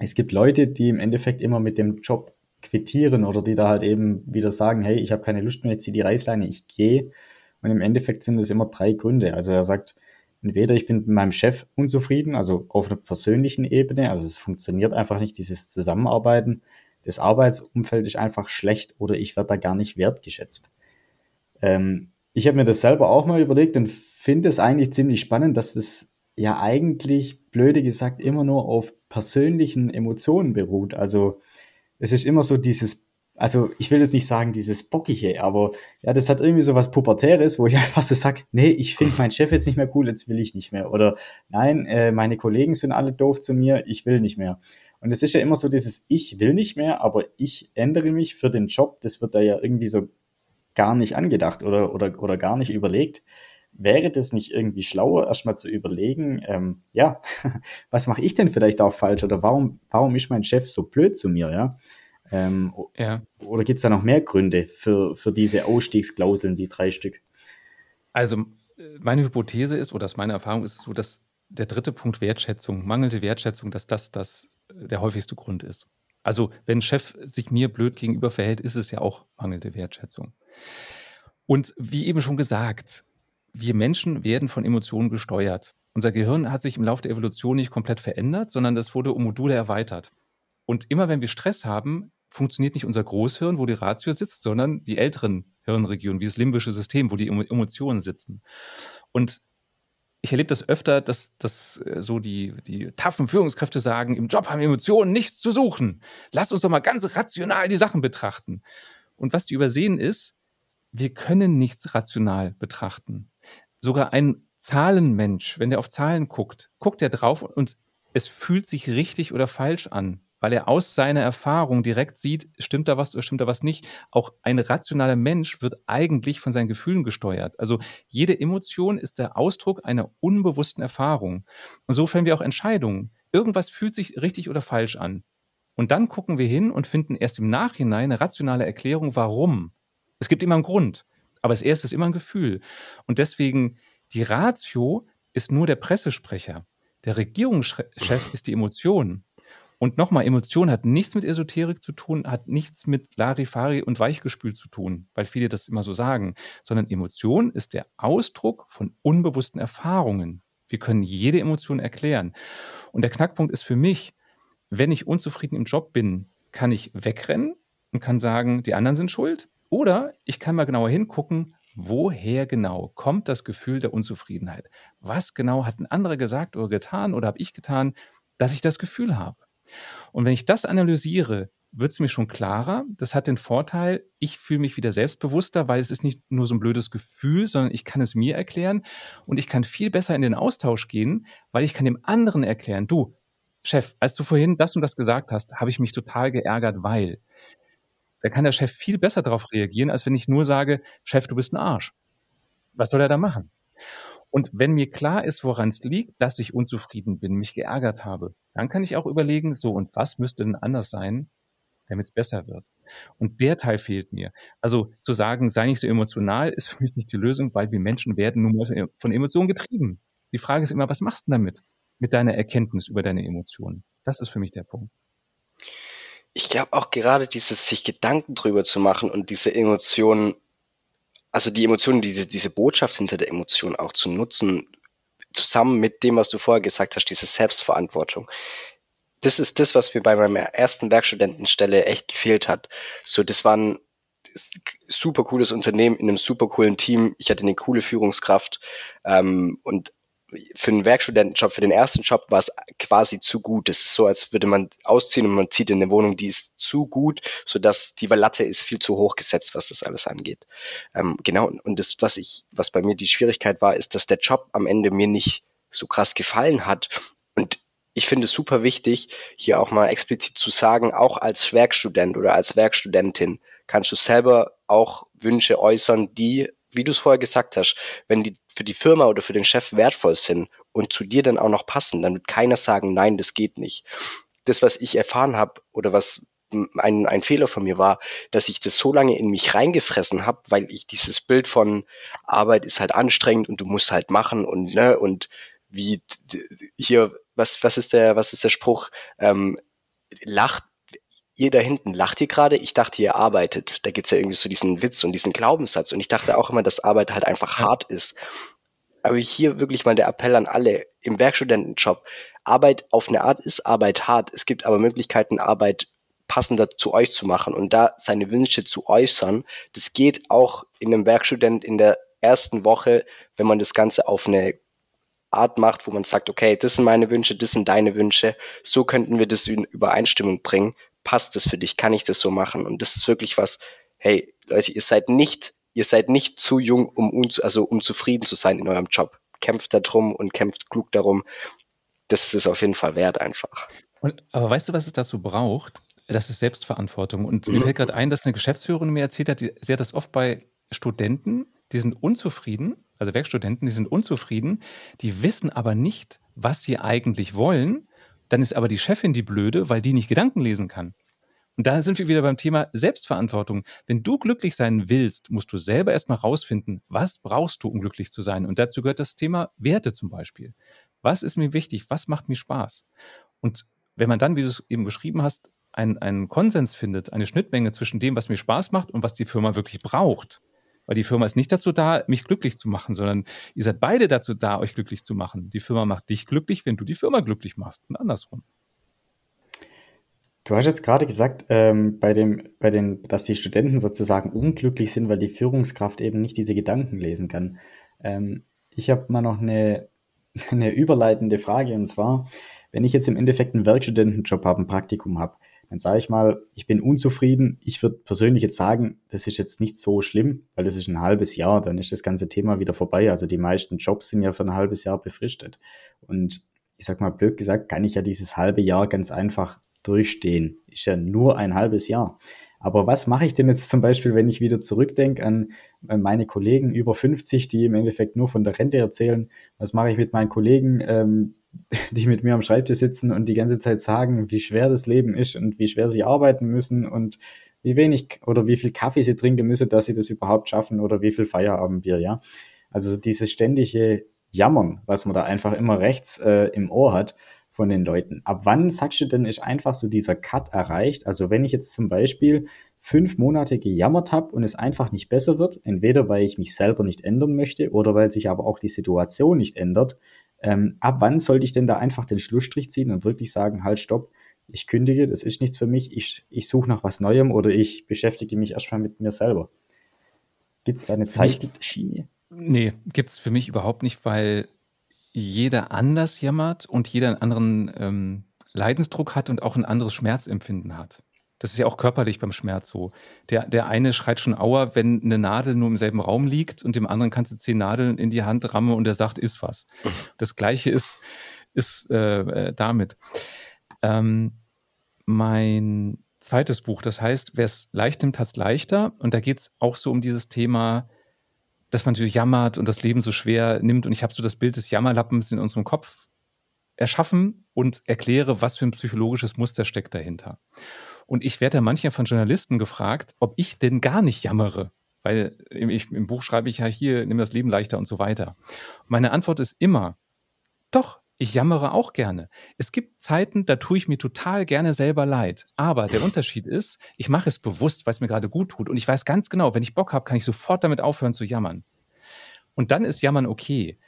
es gibt Leute, die im Endeffekt immer mit dem Job quittieren oder die da halt eben wieder sagen, hey, ich habe keine Lust mehr, jetzt zieh die Reißleine, ich gehe. Und im Endeffekt sind es immer drei Gründe. Also er sagt, entweder ich bin mit meinem Chef unzufrieden, also auf einer persönlichen Ebene, also es funktioniert einfach nicht, dieses Zusammenarbeiten. Das Arbeitsumfeld ist einfach schlecht oder ich werde da gar nicht wertgeschätzt. Ähm, ich habe mir das selber auch mal überlegt und finde es eigentlich ziemlich spannend, dass das ja eigentlich, blöde gesagt, immer nur auf persönlichen Emotionen beruht. Also es ist immer so dieses also ich will jetzt nicht sagen dieses Bockige, aber ja, das hat irgendwie so was Pubertäres, wo ich einfach so sag, nee, ich finde meinen Chef jetzt nicht mehr cool, jetzt will ich nicht mehr. Oder nein, äh, meine Kollegen sind alle doof zu mir, ich will nicht mehr. Und es ist ja immer so dieses, ich will nicht mehr, aber ich ändere mich für den Job, das wird da ja irgendwie so gar nicht angedacht oder, oder, oder gar nicht überlegt. Wäre das nicht irgendwie schlauer, erstmal zu überlegen, ähm, ja, was mache ich denn vielleicht auch falsch oder warum, warum ist mein Chef so blöd zu mir, ja? Ähm, ja. Oder gibt es da noch mehr Gründe für, für diese Ausstiegsklauseln, die drei Stück? Also meine Hypothese ist, oder aus meiner Erfahrung ist es so, dass der dritte Punkt Wertschätzung, mangelnde Wertschätzung, dass das, das der häufigste Grund ist. Also wenn ein Chef sich mir blöd gegenüber verhält, ist es ja auch mangelnde Wertschätzung. Und wie eben schon gesagt, wir Menschen werden von Emotionen gesteuert. Unser Gehirn hat sich im Laufe der Evolution nicht komplett verändert, sondern das wurde um Module erweitert. Und immer wenn wir Stress haben, funktioniert nicht unser Großhirn, wo die Ratio sitzt, sondern die älteren Hirnregionen, wie das limbische System, wo die Emotionen sitzen. Und ich erlebe das öfter, dass, dass äh, so die, die taffen Führungskräfte sagen, im Job haben Emotionen nichts zu suchen. Lasst uns doch mal ganz rational die Sachen betrachten. Und was die übersehen ist, wir können nichts rational betrachten. Sogar ein Zahlenmensch, wenn der auf Zahlen guckt, guckt er drauf und es fühlt sich richtig oder falsch an weil er aus seiner Erfahrung direkt sieht, stimmt da was oder stimmt da was nicht. Auch ein rationaler Mensch wird eigentlich von seinen Gefühlen gesteuert. Also jede Emotion ist der Ausdruck einer unbewussten Erfahrung. Und so fällen wir auch Entscheidungen. Irgendwas fühlt sich richtig oder falsch an. Und dann gucken wir hin und finden erst im Nachhinein eine rationale Erklärung, warum. Es gibt immer einen Grund, aber das erste ist immer ein Gefühl. Und deswegen, die Ratio ist nur der Pressesprecher. Der Regierungschef ist die Emotion. Und nochmal, Emotion hat nichts mit Esoterik zu tun, hat nichts mit Larifari und Weichgespült zu tun, weil viele das immer so sagen, sondern Emotion ist der Ausdruck von unbewussten Erfahrungen. Wir können jede Emotion erklären. Und der Knackpunkt ist für mich, wenn ich unzufrieden im Job bin, kann ich wegrennen und kann sagen, die anderen sind schuld. Oder ich kann mal genauer hingucken, woher genau kommt das Gefühl der Unzufriedenheit? Was genau hat ein anderer gesagt oder getan oder habe ich getan, dass ich das Gefühl habe? Und wenn ich das analysiere, wird es mir schon klarer. Das hat den Vorteil, ich fühle mich wieder selbstbewusster, weil es ist nicht nur so ein blödes Gefühl, sondern ich kann es mir erklären und ich kann viel besser in den Austausch gehen, weil ich kann dem anderen erklären, du, Chef, als du vorhin das und das gesagt hast, habe ich mich total geärgert, weil. Da kann der Chef viel besser darauf reagieren, als wenn ich nur sage, Chef, du bist ein Arsch. Was soll er da machen? Und wenn mir klar ist, woran es liegt, dass ich unzufrieden bin, mich geärgert habe, dann kann ich auch überlegen, so und was müsste denn anders sein, damit es besser wird. Und der Teil fehlt mir. Also zu sagen, sei nicht so emotional, ist für mich nicht die Lösung, weil wir Menschen werden nun mal von Emotionen getrieben. Die Frage ist immer, was machst du damit? Mit deiner Erkenntnis über deine Emotionen. Das ist für mich der Punkt. Ich glaube auch gerade dieses sich Gedanken drüber zu machen und diese Emotionen also die Emotionen, diese, diese Botschaft hinter der Emotion auch zu nutzen, zusammen mit dem, was du vorher gesagt hast, diese Selbstverantwortung. Das ist das, was mir bei meiner ersten Werkstudentenstelle echt gefehlt hat. So, das waren super cooles Unternehmen in einem super coolen Team. Ich hatte eine coole Führungskraft ähm, und für einen Werkstudentenjob, für den ersten Job war es quasi zu gut. Es ist so, als würde man ausziehen und man zieht in eine Wohnung, die ist zu gut, so dass die Latte ist viel zu hoch gesetzt, was das alles angeht. Ähm, genau. Und das, was ich, was bei mir die Schwierigkeit war, ist, dass der Job am Ende mir nicht so krass gefallen hat. Und ich finde es super wichtig, hier auch mal explizit zu sagen, auch als Werkstudent oder als Werkstudentin kannst du selber auch Wünsche äußern, die wie du es vorher gesagt hast, wenn die für die Firma oder für den Chef wertvoll sind und zu dir dann auch noch passen, dann wird keiner sagen, nein, das geht nicht. Das, was ich erfahren habe oder was ein, ein Fehler von mir war, dass ich das so lange in mich reingefressen habe, weil ich dieses Bild von Arbeit ist halt anstrengend und du musst halt machen und ne und wie hier was was ist der was ist der Spruch ähm, lacht ihr da hinten lacht ihr gerade, ich dachte, ihr arbeitet. Da gibt's ja irgendwie so diesen Witz und diesen Glaubenssatz. Und ich dachte auch immer, dass Arbeit halt einfach hart ist. Aber hier wirklich mal der Appell an alle im Werkstudentenjob. Arbeit auf eine Art ist Arbeit hart. Es gibt aber Möglichkeiten, Arbeit passender zu euch zu machen und da seine Wünsche zu äußern. Das geht auch in einem Werkstudent in der ersten Woche, wenn man das Ganze auf eine Art macht, wo man sagt, okay, das sind meine Wünsche, das sind deine Wünsche. So könnten wir das in Übereinstimmung bringen passt es für dich? Kann ich das so machen? Und das ist wirklich was, hey, Leute, ihr seid nicht, ihr seid nicht zu jung, um, also, um zufrieden zu sein in eurem Job. Kämpft darum und kämpft klug darum. Das ist es auf jeden Fall wert einfach. Und, aber weißt du, was es dazu braucht? Das ist Selbstverantwortung. Und mir fällt gerade ein, dass eine Geschäftsführerin mir erzählt hat, die, sie hat das oft bei Studenten, die sind unzufrieden, also Werkstudenten, die sind unzufrieden, die wissen aber nicht, was sie eigentlich wollen dann ist aber die Chefin die Blöde, weil die nicht Gedanken lesen kann. Und da sind wir wieder beim Thema Selbstverantwortung. Wenn du glücklich sein willst, musst du selber erstmal rausfinden, was brauchst du, um glücklich zu sein. Und dazu gehört das Thema Werte zum Beispiel. Was ist mir wichtig? Was macht mir Spaß? Und wenn man dann, wie du es eben beschrieben hast, einen, einen Konsens findet, eine Schnittmenge zwischen dem, was mir Spaß macht und was die Firma wirklich braucht, weil die Firma ist nicht dazu da, mich glücklich zu machen, sondern ihr seid beide dazu da, euch glücklich zu machen. Die Firma macht dich glücklich, wenn du die Firma glücklich machst und andersrum. Du hast jetzt gerade gesagt, ähm, bei dem, bei den, dass die Studenten sozusagen unglücklich sind, weil die Führungskraft eben nicht diese Gedanken lesen kann. Ähm, ich habe mal noch eine, eine überleitende Frage und zwar, wenn ich jetzt im Endeffekt einen Werkstudentenjob habe, ein Praktikum habe, dann sage ich mal, ich bin unzufrieden. Ich würde persönlich jetzt sagen, das ist jetzt nicht so schlimm, weil das ist ein halbes Jahr, dann ist das ganze Thema wieder vorbei. Also die meisten Jobs sind ja für ein halbes Jahr befristet. Und ich sag mal blöd gesagt, kann ich ja dieses halbe Jahr ganz einfach durchstehen. Ist ja nur ein halbes Jahr. Aber was mache ich denn jetzt zum Beispiel, wenn ich wieder zurückdenke an meine Kollegen über 50, die im Endeffekt nur von der Rente erzählen? Was mache ich mit meinen Kollegen, ähm, die mit mir am Schreibtisch sitzen und die ganze Zeit sagen, wie schwer das Leben ist und wie schwer sie arbeiten müssen und wie wenig oder wie viel Kaffee sie trinken müssen, dass sie das überhaupt schaffen oder wie viel Feierabendbier, ja. Also dieses ständige Jammern, was man da einfach immer rechts äh, im Ohr hat von den Leuten. Ab wann sagst du denn, ist einfach so dieser Cut erreicht? Also wenn ich jetzt zum Beispiel fünf Monate gejammert habe und es einfach nicht besser wird, entweder weil ich mich selber nicht ändern möchte oder weil sich aber auch die Situation nicht ändert, ähm, ab wann sollte ich denn da einfach den Schlussstrich ziehen und wirklich sagen, halt, stopp, ich kündige, das ist nichts für mich, ich, ich suche nach was Neuem oder ich beschäftige mich erstmal mit mir selber. Gibt es da eine Zeitschiene? Nee, gibt es für mich überhaupt nicht, weil jeder anders jammert und jeder einen anderen ähm, Leidensdruck hat und auch ein anderes Schmerzempfinden hat. Das ist ja auch körperlich beim Schmerz so. Der, der eine schreit schon Aua, wenn eine Nadel nur im selben Raum liegt und dem anderen kannst du zehn Nadeln in die Hand rammen und der sagt, ist was. Das gleiche ist, ist äh, äh, damit. Ähm, mein zweites Buch, das heißt, wer es leicht nimmt, hat es leichter. Und da geht es auch so um dieses Thema, dass man natürlich jammert und das Leben so schwer nimmt. Und ich habe so das Bild des Jammerlappens in unserem Kopf erschaffen und erkläre, was für ein psychologisches Muster steckt dahinter. Und ich werde ja manchmal von Journalisten gefragt, ob ich denn gar nicht jammere. Weil ich, im Buch schreibe ich ja hier, nimm das Leben leichter und so weiter. meine Antwort ist immer, doch, ich jammere auch gerne. Es gibt Zeiten, da tue ich mir total gerne selber leid. Aber der Unterschied ist, ich mache es bewusst, weil es mir gerade gut tut. Und ich weiß ganz genau, wenn ich Bock habe, kann ich sofort damit aufhören zu jammern. Und dann ist Jammern okay.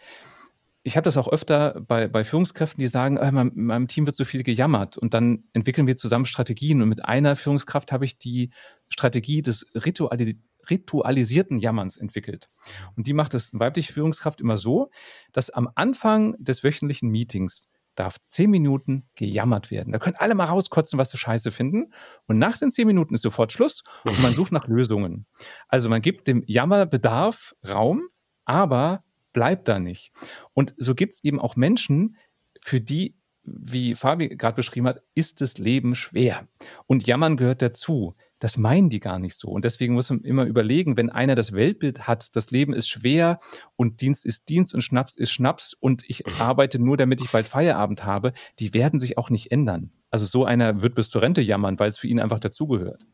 Ich habe das auch öfter bei, bei Führungskräften, die sagen, äh, mein, meinem Team wird so viel gejammert und dann entwickeln wir zusammen Strategien und mit einer Führungskraft habe ich die Strategie des Rituali ritualisierten Jammerns entwickelt. Und die macht es weibliche Führungskraft immer so, dass am Anfang des wöchentlichen Meetings darf zehn Minuten gejammert werden. Da können alle mal rauskotzen, was sie scheiße finden. Und nach den zehn Minuten ist sofort Schluss und man sucht nach Lösungen. Also man gibt dem Jammerbedarf Raum, aber bleibt da nicht. Und so gibt es eben auch Menschen, für die, wie Fabi gerade beschrieben hat, ist das Leben schwer. Und Jammern gehört dazu. Das meinen die gar nicht so. Und deswegen muss man immer überlegen, wenn einer das Weltbild hat, das Leben ist schwer und Dienst ist Dienst und Schnaps ist Schnaps und ich arbeite nur, damit ich bald Feierabend habe, die werden sich auch nicht ändern. Also so einer wird bis zur Rente jammern, weil es für ihn einfach dazugehört.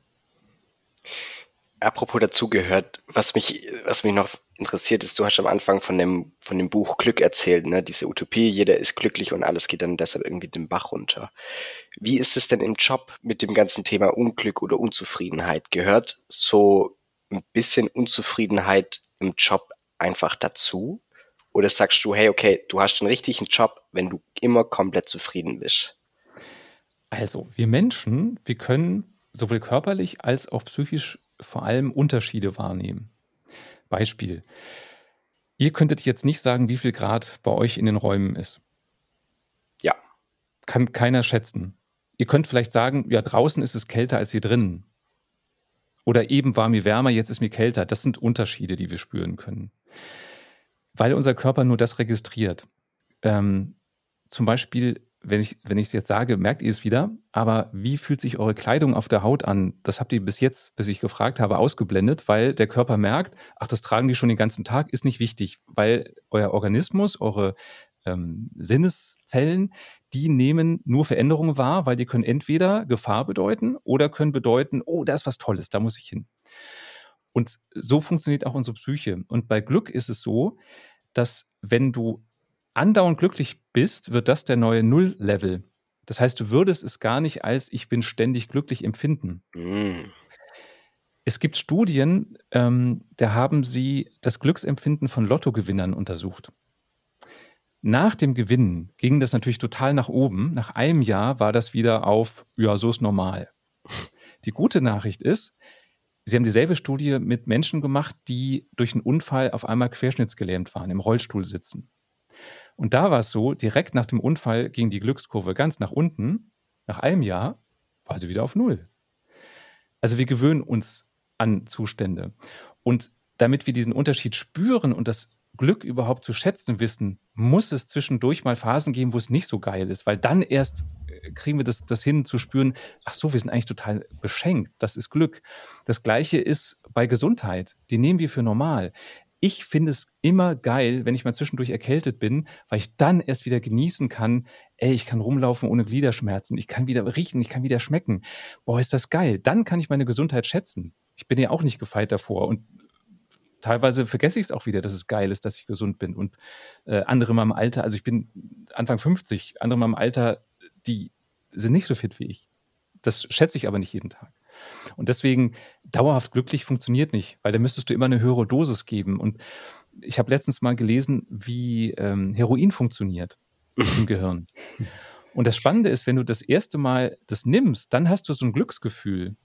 Apropos dazugehört, was mich, was mich noch interessiert ist, du hast am Anfang von dem, von dem Buch Glück erzählt, ne? Diese Utopie, jeder ist glücklich und alles geht dann deshalb irgendwie den Bach runter. Wie ist es denn im Job mit dem ganzen Thema Unglück oder Unzufriedenheit? Gehört so ein bisschen Unzufriedenheit im Job einfach dazu? Oder sagst du, hey, okay, du hast einen richtigen Job, wenn du immer komplett zufrieden bist? Also, wir Menschen, wir können sowohl körperlich als auch psychisch vor allem Unterschiede wahrnehmen. Beispiel. Ihr könntet jetzt nicht sagen, wie viel Grad bei euch in den Räumen ist. Ja. Kann keiner schätzen. Ihr könnt vielleicht sagen, ja, draußen ist es kälter als hier drinnen. Oder eben war mir wärmer, jetzt ist mir kälter. Das sind Unterschiede, die wir spüren können. Weil unser Körper nur das registriert. Ähm, zum Beispiel wenn ich, wenn es jetzt sage, merkt ihr es wieder. Aber wie fühlt sich eure Kleidung auf der Haut an? Das habt ihr bis jetzt, bis ich gefragt habe, ausgeblendet, weil der Körper merkt, ach, das tragen die schon den ganzen Tag, ist nicht wichtig, weil euer Organismus, eure ähm, Sinneszellen, die nehmen nur Veränderungen wahr, weil die können entweder Gefahr bedeuten oder können bedeuten, oh, da ist was Tolles, da muss ich hin. Und so funktioniert auch unsere Psyche. Und bei Glück ist es so, dass wenn du andauernd glücklich bist, wird das der neue Null-Level. Das heißt, du würdest es gar nicht als ich bin ständig glücklich empfinden. Mm. Es gibt Studien, ähm, da haben sie das Glücksempfinden von Lottogewinnern untersucht. Nach dem Gewinnen ging das natürlich total nach oben. Nach einem Jahr war das wieder auf, ja, so ist normal. Die gute Nachricht ist, sie haben dieselbe Studie mit Menschen gemacht, die durch einen Unfall auf einmal querschnittsgelähmt waren, im Rollstuhl sitzen. Und da war es so, direkt nach dem Unfall ging die Glückskurve ganz nach unten. Nach einem Jahr war sie wieder auf Null. Also wir gewöhnen uns an Zustände. Und damit wir diesen Unterschied spüren und das Glück überhaupt zu schätzen wissen, muss es zwischendurch mal Phasen geben, wo es nicht so geil ist, weil dann erst äh, kriegen wir das, das hin zu spüren, ach so, wir sind eigentlich total beschenkt, das ist Glück. Das gleiche ist bei Gesundheit, die nehmen wir für normal ich finde es immer geil, wenn ich mal zwischendurch erkältet bin, weil ich dann erst wieder genießen kann, ey, ich kann rumlaufen ohne Gliederschmerzen, ich kann wieder riechen, ich kann wieder schmecken. Boah, ist das geil. Dann kann ich meine Gesundheit schätzen. Ich bin ja auch nicht gefeit davor und teilweise vergesse ich es auch wieder, dass es geil ist, dass ich gesund bin und äh, andere in meinem Alter, also ich bin Anfang 50, andere in meinem Alter, die sind nicht so fit wie ich. Das schätze ich aber nicht jeden Tag. Und deswegen dauerhaft glücklich funktioniert nicht, weil da müsstest du immer eine höhere Dosis geben. Und ich habe letztens mal gelesen, wie ähm, Heroin funktioniert im Gehirn. Und das Spannende ist, wenn du das erste Mal das nimmst, dann hast du so ein Glücksgefühl.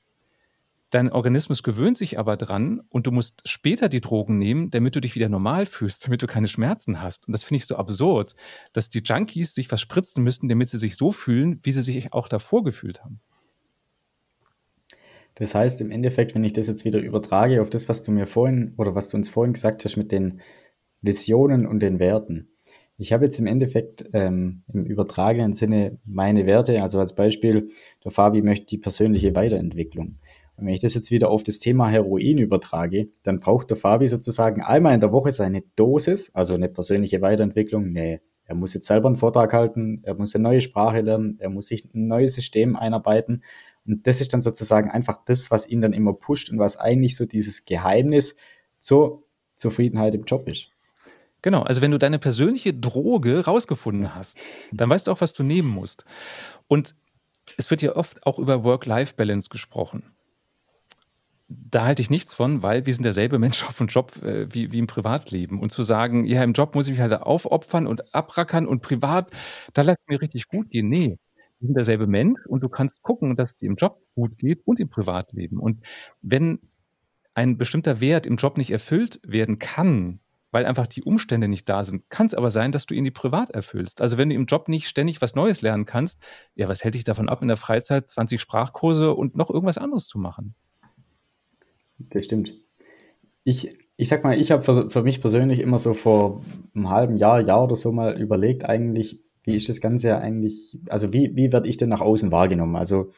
Dein Organismus gewöhnt sich aber dran und du musst später die Drogen nehmen, damit du dich wieder normal fühlst, damit du keine Schmerzen hast. Und das finde ich so absurd, dass die Junkies sich was spritzen müssten, damit sie sich so fühlen, wie sie sich auch davor gefühlt haben. Das heißt, im Endeffekt, wenn ich das jetzt wieder übertrage auf das, was du mir vorhin oder was du uns vorhin gesagt hast mit den Visionen und den Werten. Ich habe jetzt im Endeffekt ähm, im übertragenen Sinne meine Werte, also als Beispiel, der Fabi möchte die persönliche Weiterentwicklung. Und wenn ich das jetzt wieder auf das Thema Heroin übertrage, dann braucht der Fabi sozusagen einmal in der Woche seine Dosis, also eine persönliche Weiterentwicklung. Nee, er muss jetzt selber einen Vortrag halten, er muss eine neue Sprache lernen, er muss sich ein neues System einarbeiten und das ist dann sozusagen einfach das, was ihn dann immer pusht und was eigentlich so dieses Geheimnis zur Zufriedenheit im Job ist. Genau, also wenn du deine persönliche Droge rausgefunden hast, dann weißt du auch, was du nehmen musst. Und es wird ja oft auch über Work-Life-Balance gesprochen. da halte ich nichts von, weil wir sind derselbe Mensch auf dem Job äh, wie, wie im Privatleben. Und zu sagen, ja, im Job muss ich mich halt aufopfern und abrackern und privat, da lässt mir richtig gut gehen. Nee, sind derselbe Mensch und du kannst gucken, dass dir im Job gut geht und im Privatleben. Und wenn ein bestimmter Wert im Job nicht erfüllt werden kann, weil einfach die Umstände nicht da sind, kann es aber sein, dass du ihn die privat erfüllst. Also wenn du im Job nicht ständig was Neues lernen kannst, ja, was hält dich davon ab, in der Freizeit 20 Sprachkurse und noch irgendwas anderes zu machen? Das stimmt. Ich, ich sag mal, ich habe für, für mich persönlich immer so vor einem halben Jahr, Jahr oder so mal überlegt, eigentlich, wie ist das Ganze eigentlich, also wie, wie werde ich denn nach außen wahrgenommen? Also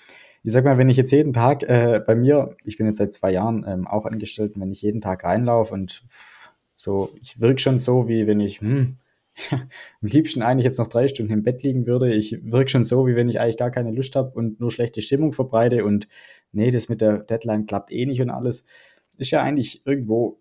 ich sag mal, wenn ich jetzt jeden Tag äh, bei mir, ich bin jetzt seit zwei Jahren ähm, auch angestellt, wenn ich jeden Tag reinlaufe und so, ich wirke schon so, wie wenn ich, hm, am liebsten eigentlich jetzt noch drei Stunden im Bett liegen würde. Ich wirke schon so, wie wenn ich eigentlich gar keine Lust habe und nur schlechte Stimmung verbreite und nee, das mit der Deadline klappt eh nicht und alles. Ist ja eigentlich irgendwo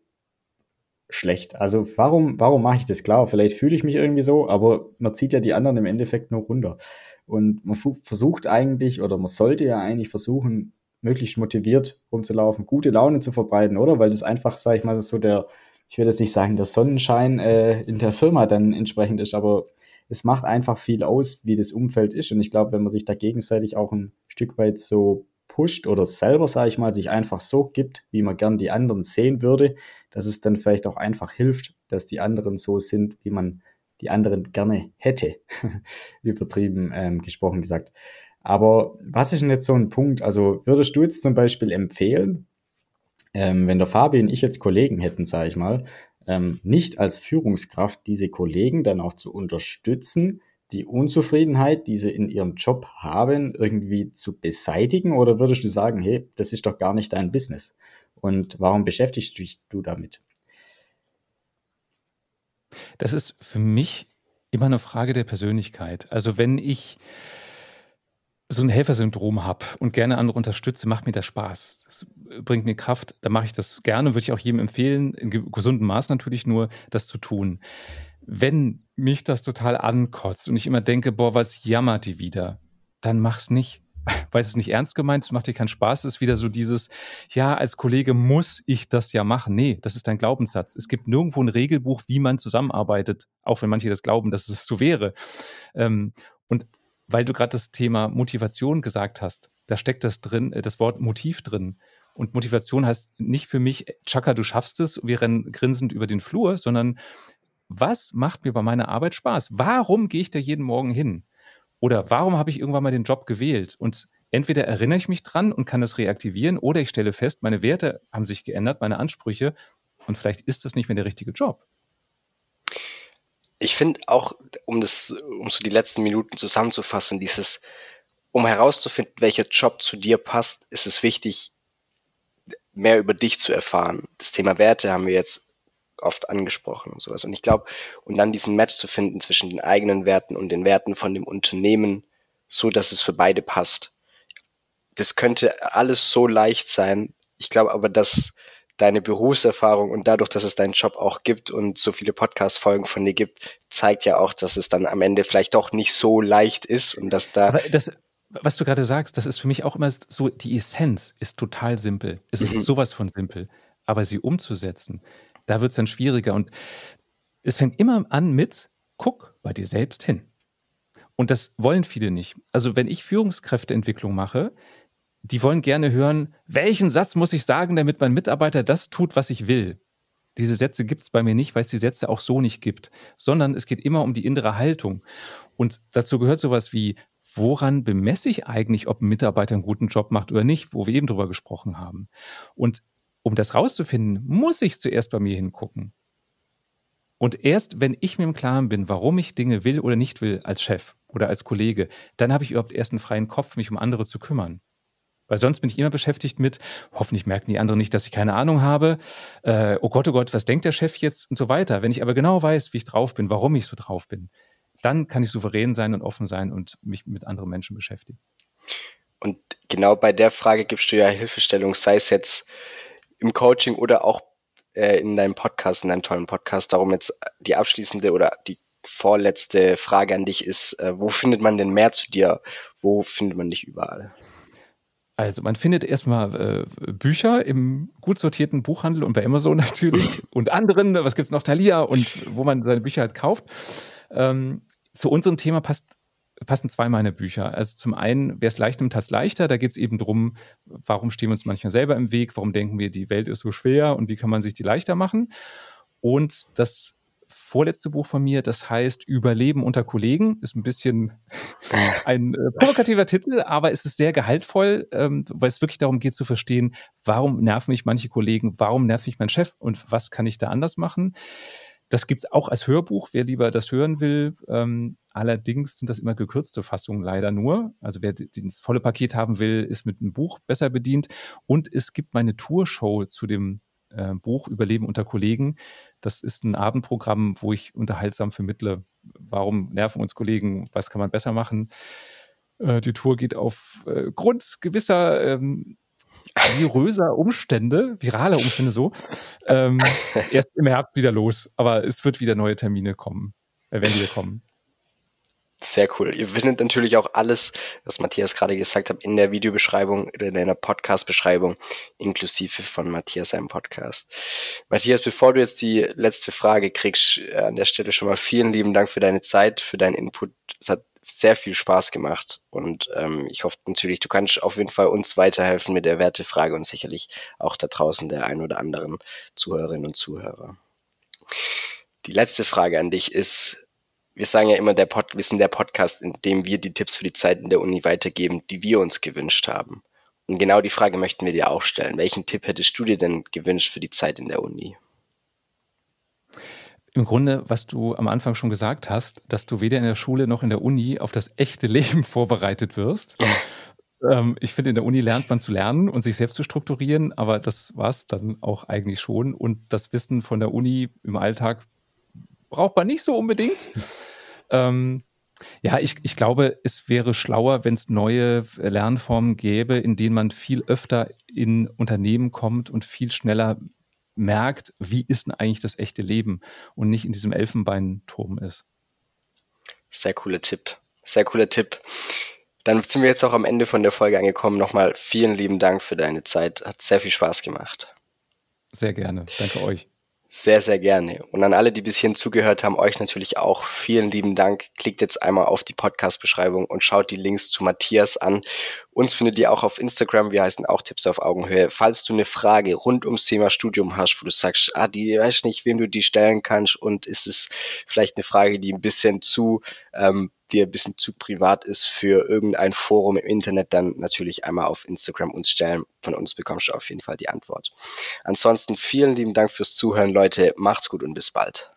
schlecht. Also warum, warum mache ich das? Klar, vielleicht fühle ich mich irgendwie so, aber man zieht ja die anderen im Endeffekt nur runter. Und man versucht eigentlich, oder man sollte ja eigentlich versuchen, möglichst motiviert rumzulaufen, gute Laune zu verbreiten, oder? Weil das einfach, sag ich mal, so der, ich würde jetzt nicht sagen, der Sonnenschein äh, in der Firma dann entsprechend ist, aber es macht einfach viel aus, wie das Umfeld ist. Und ich glaube, wenn man sich da gegenseitig auch ein Stück weit so pusht oder selber, sage ich mal, sich einfach so gibt, wie man gern die anderen sehen würde, dass es dann vielleicht auch einfach hilft, dass die anderen so sind, wie man die anderen gerne hätte. Übertrieben ähm, gesprochen gesagt. Aber was ist denn jetzt so ein Punkt? Also würdest du jetzt zum Beispiel empfehlen, ähm, wenn der Fabi und ich jetzt Kollegen hätten, sage ich mal, ähm, nicht als Führungskraft diese Kollegen dann auch zu unterstützen, die Unzufriedenheit, die sie in ihrem Job haben, irgendwie zu beseitigen? Oder würdest du sagen, hey, das ist doch gar nicht dein Business? Und warum beschäftigst du dich du damit? Das ist für mich immer eine Frage der Persönlichkeit. Also wenn ich so ein Helfersyndrom habe und gerne andere unterstütze, macht mir das Spaß. Das bringt mir Kraft, dann mache ich das gerne, würde ich auch jedem empfehlen, in gesundem Maß natürlich nur, das zu tun. Wenn mich das total ankotzt und ich immer denke, boah, was jammert die wieder, dann mach's nicht. Weil es ist nicht ernst gemeint, es macht dir keinen Spaß, es ist wieder so dieses, ja, als Kollege muss ich das ja machen. Nee, das ist dein Glaubenssatz. Es gibt nirgendwo ein Regelbuch, wie man zusammenarbeitet, auch wenn manche das glauben, dass es so wäre. Ähm, und weil du gerade das Thema Motivation gesagt hast, da steckt das drin, äh, das Wort Motiv drin. Und Motivation heißt nicht für mich, Chaka, du schaffst es, wir rennen grinsend über den Flur, sondern was macht mir bei meiner Arbeit Spaß? Warum gehe ich da jeden Morgen hin? Oder warum habe ich irgendwann mal den Job gewählt? Und entweder erinnere ich mich dran und kann das reaktivieren, oder ich stelle fest, meine Werte haben sich geändert, meine Ansprüche, und vielleicht ist das nicht mehr der richtige Job. Ich finde auch, um das, um so die letzten Minuten zusammenzufassen, dieses, um herauszufinden, welcher Job zu dir passt, ist es wichtig, mehr über dich zu erfahren. Das Thema Werte haben wir jetzt oft angesprochen und sowas. Und ich glaube, und dann diesen Match zu finden zwischen den eigenen Werten und den Werten von dem Unternehmen, so dass es für beide passt. Das könnte alles so leicht sein. Ich glaube aber, dass deine Berufserfahrung und dadurch, dass es deinen Job auch gibt und so viele Podcast-Folgen von dir gibt, zeigt ja auch, dass es dann am Ende vielleicht doch nicht so leicht ist und dass da. Aber das, was du gerade sagst, das ist für mich auch immer so, die Essenz ist total simpel. Es ist mhm. sowas von simpel. Aber sie umzusetzen, da wird es dann schwieriger. Und es fängt immer an mit, guck bei dir selbst hin. Und das wollen viele nicht. Also wenn ich Führungskräfteentwicklung mache, die wollen gerne hören, welchen Satz muss ich sagen, damit mein Mitarbeiter das tut, was ich will. Diese Sätze gibt es bei mir nicht, weil es die Sätze auch so nicht gibt, sondern es geht immer um die innere Haltung. Und dazu gehört sowas wie, woran bemesse ich eigentlich, ob ein Mitarbeiter einen guten Job macht oder nicht, wo wir eben drüber gesprochen haben. Und um das rauszufinden, muss ich zuerst bei mir hingucken. Und erst wenn ich mir im Klaren bin, warum ich Dinge will oder nicht will als Chef oder als Kollege, dann habe ich überhaupt erst einen freien Kopf, mich um andere zu kümmern. Weil sonst bin ich immer beschäftigt mit, hoffentlich merken die anderen nicht, dass ich keine Ahnung habe. Äh, oh Gott, oh Gott, was denkt der Chef jetzt und so weiter. Wenn ich aber genau weiß, wie ich drauf bin, warum ich so drauf bin, dann kann ich souverän sein und offen sein und mich mit anderen Menschen beschäftigen. Und genau bei der Frage gibst du ja Hilfestellung, sei es jetzt im Coaching oder auch äh, in deinem Podcast, in deinem tollen Podcast. Darum jetzt die abschließende oder die vorletzte Frage an dich ist, äh, wo findet man denn mehr zu dir? Wo findet man dich überall? Also man findet erstmal äh, Bücher im gut sortierten Buchhandel und bei Amazon natürlich und anderen, was gibt's noch, Thalia und wo man seine Bücher halt kauft. Ähm, zu unserem Thema passt, passen zwei meiner Bücher. Also zum einen, wer es leicht nimmt, hat es leichter. Da geht es eben drum, warum stehen wir uns manchmal selber im Weg, warum denken wir, die Welt ist so schwer und wie kann man sich die leichter machen. Und das vorletzte Buch von mir, das heißt Überleben unter Kollegen. Ist ein bisschen ein äh, provokativer Titel, aber es ist sehr gehaltvoll, ähm, weil es wirklich darum geht zu verstehen, warum nerven mich manche Kollegen, warum nervt mich mein Chef und was kann ich da anders machen. Das gibt's auch als Hörbuch, wer lieber das hören will. Ähm, allerdings sind das immer gekürzte Fassungen leider nur. Also wer das volle Paket haben will, ist mit einem Buch besser bedient. Und es gibt meine Tourshow zu dem äh, Buch Überleben unter Kollegen. Das ist ein Abendprogramm, wo ich unterhaltsam vermittle, warum nerven uns Kollegen, was kann man besser machen. Äh, die Tour geht aufgrund äh, gewisser ähm, viröser Umstände, viraler Umstände so, ähm, erst im Herbst wieder los. Aber es wird wieder neue Termine kommen, äh, werden wieder kommen. Sehr cool. Ihr findet natürlich auch alles, was Matthias gerade gesagt hat, in der Videobeschreibung oder in der Podcast-Beschreibung, inklusive von Matthias seinem Podcast. Matthias, bevor du jetzt die letzte Frage kriegst, äh, an der Stelle schon mal vielen lieben Dank für deine Zeit, für deinen Input. Es hat sehr viel Spaß gemacht und ähm, ich hoffe natürlich, du kannst auf jeden Fall uns weiterhelfen mit der Wertefrage und sicherlich auch da draußen der ein oder anderen Zuhörerinnen und Zuhörer. Die letzte Frage an dich ist, wir sagen ja immer, der Pod, wir sind der Podcast, in dem wir die Tipps für die Zeit in der Uni weitergeben, die wir uns gewünscht haben. Und genau die Frage möchten wir dir auch stellen. Welchen Tipp hättest du dir denn gewünscht für die Zeit in der Uni? Im Grunde, was du am Anfang schon gesagt hast, dass du weder in der Schule noch in der Uni auf das echte Leben vorbereitet wirst. ähm, ich finde, in der Uni lernt man zu lernen und sich selbst zu strukturieren, aber das war es dann auch eigentlich schon. Und das Wissen von der Uni im Alltag braucht man nicht so unbedingt. ähm, ja, ich, ich glaube, es wäre schlauer, wenn es neue Lernformen gäbe, in denen man viel öfter in Unternehmen kommt und viel schneller merkt, wie ist denn eigentlich das echte Leben und nicht in diesem Elfenbeinturm ist. Sehr cooler Tipp. Sehr cooler Tipp. Dann sind wir jetzt auch am Ende von der Folge angekommen. Nochmal vielen lieben Dank für deine Zeit. Hat sehr viel Spaß gemacht. Sehr gerne. Danke euch. Sehr, sehr gerne. Und an alle, die bis hierhin zugehört haben, euch natürlich auch vielen lieben Dank. Klickt jetzt einmal auf die Podcast-Beschreibung und schaut die Links zu Matthias an. Uns findet ihr auch auf Instagram. Wir heißen auch Tipps auf Augenhöhe. Falls du eine Frage rund ums Thema Studium hast, wo du sagst, ah, die weiß nicht, wem du die stellen kannst und ist es vielleicht eine Frage, die ein bisschen zu ähm, dir ein bisschen zu privat ist für irgendein Forum im Internet, dann natürlich einmal auf Instagram uns stellen. Von uns bekommst du auf jeden Fall die Antwort. Ansonsten vielen lieben Dank fürs Zuhören, Leute. Macht's gut und bis bald.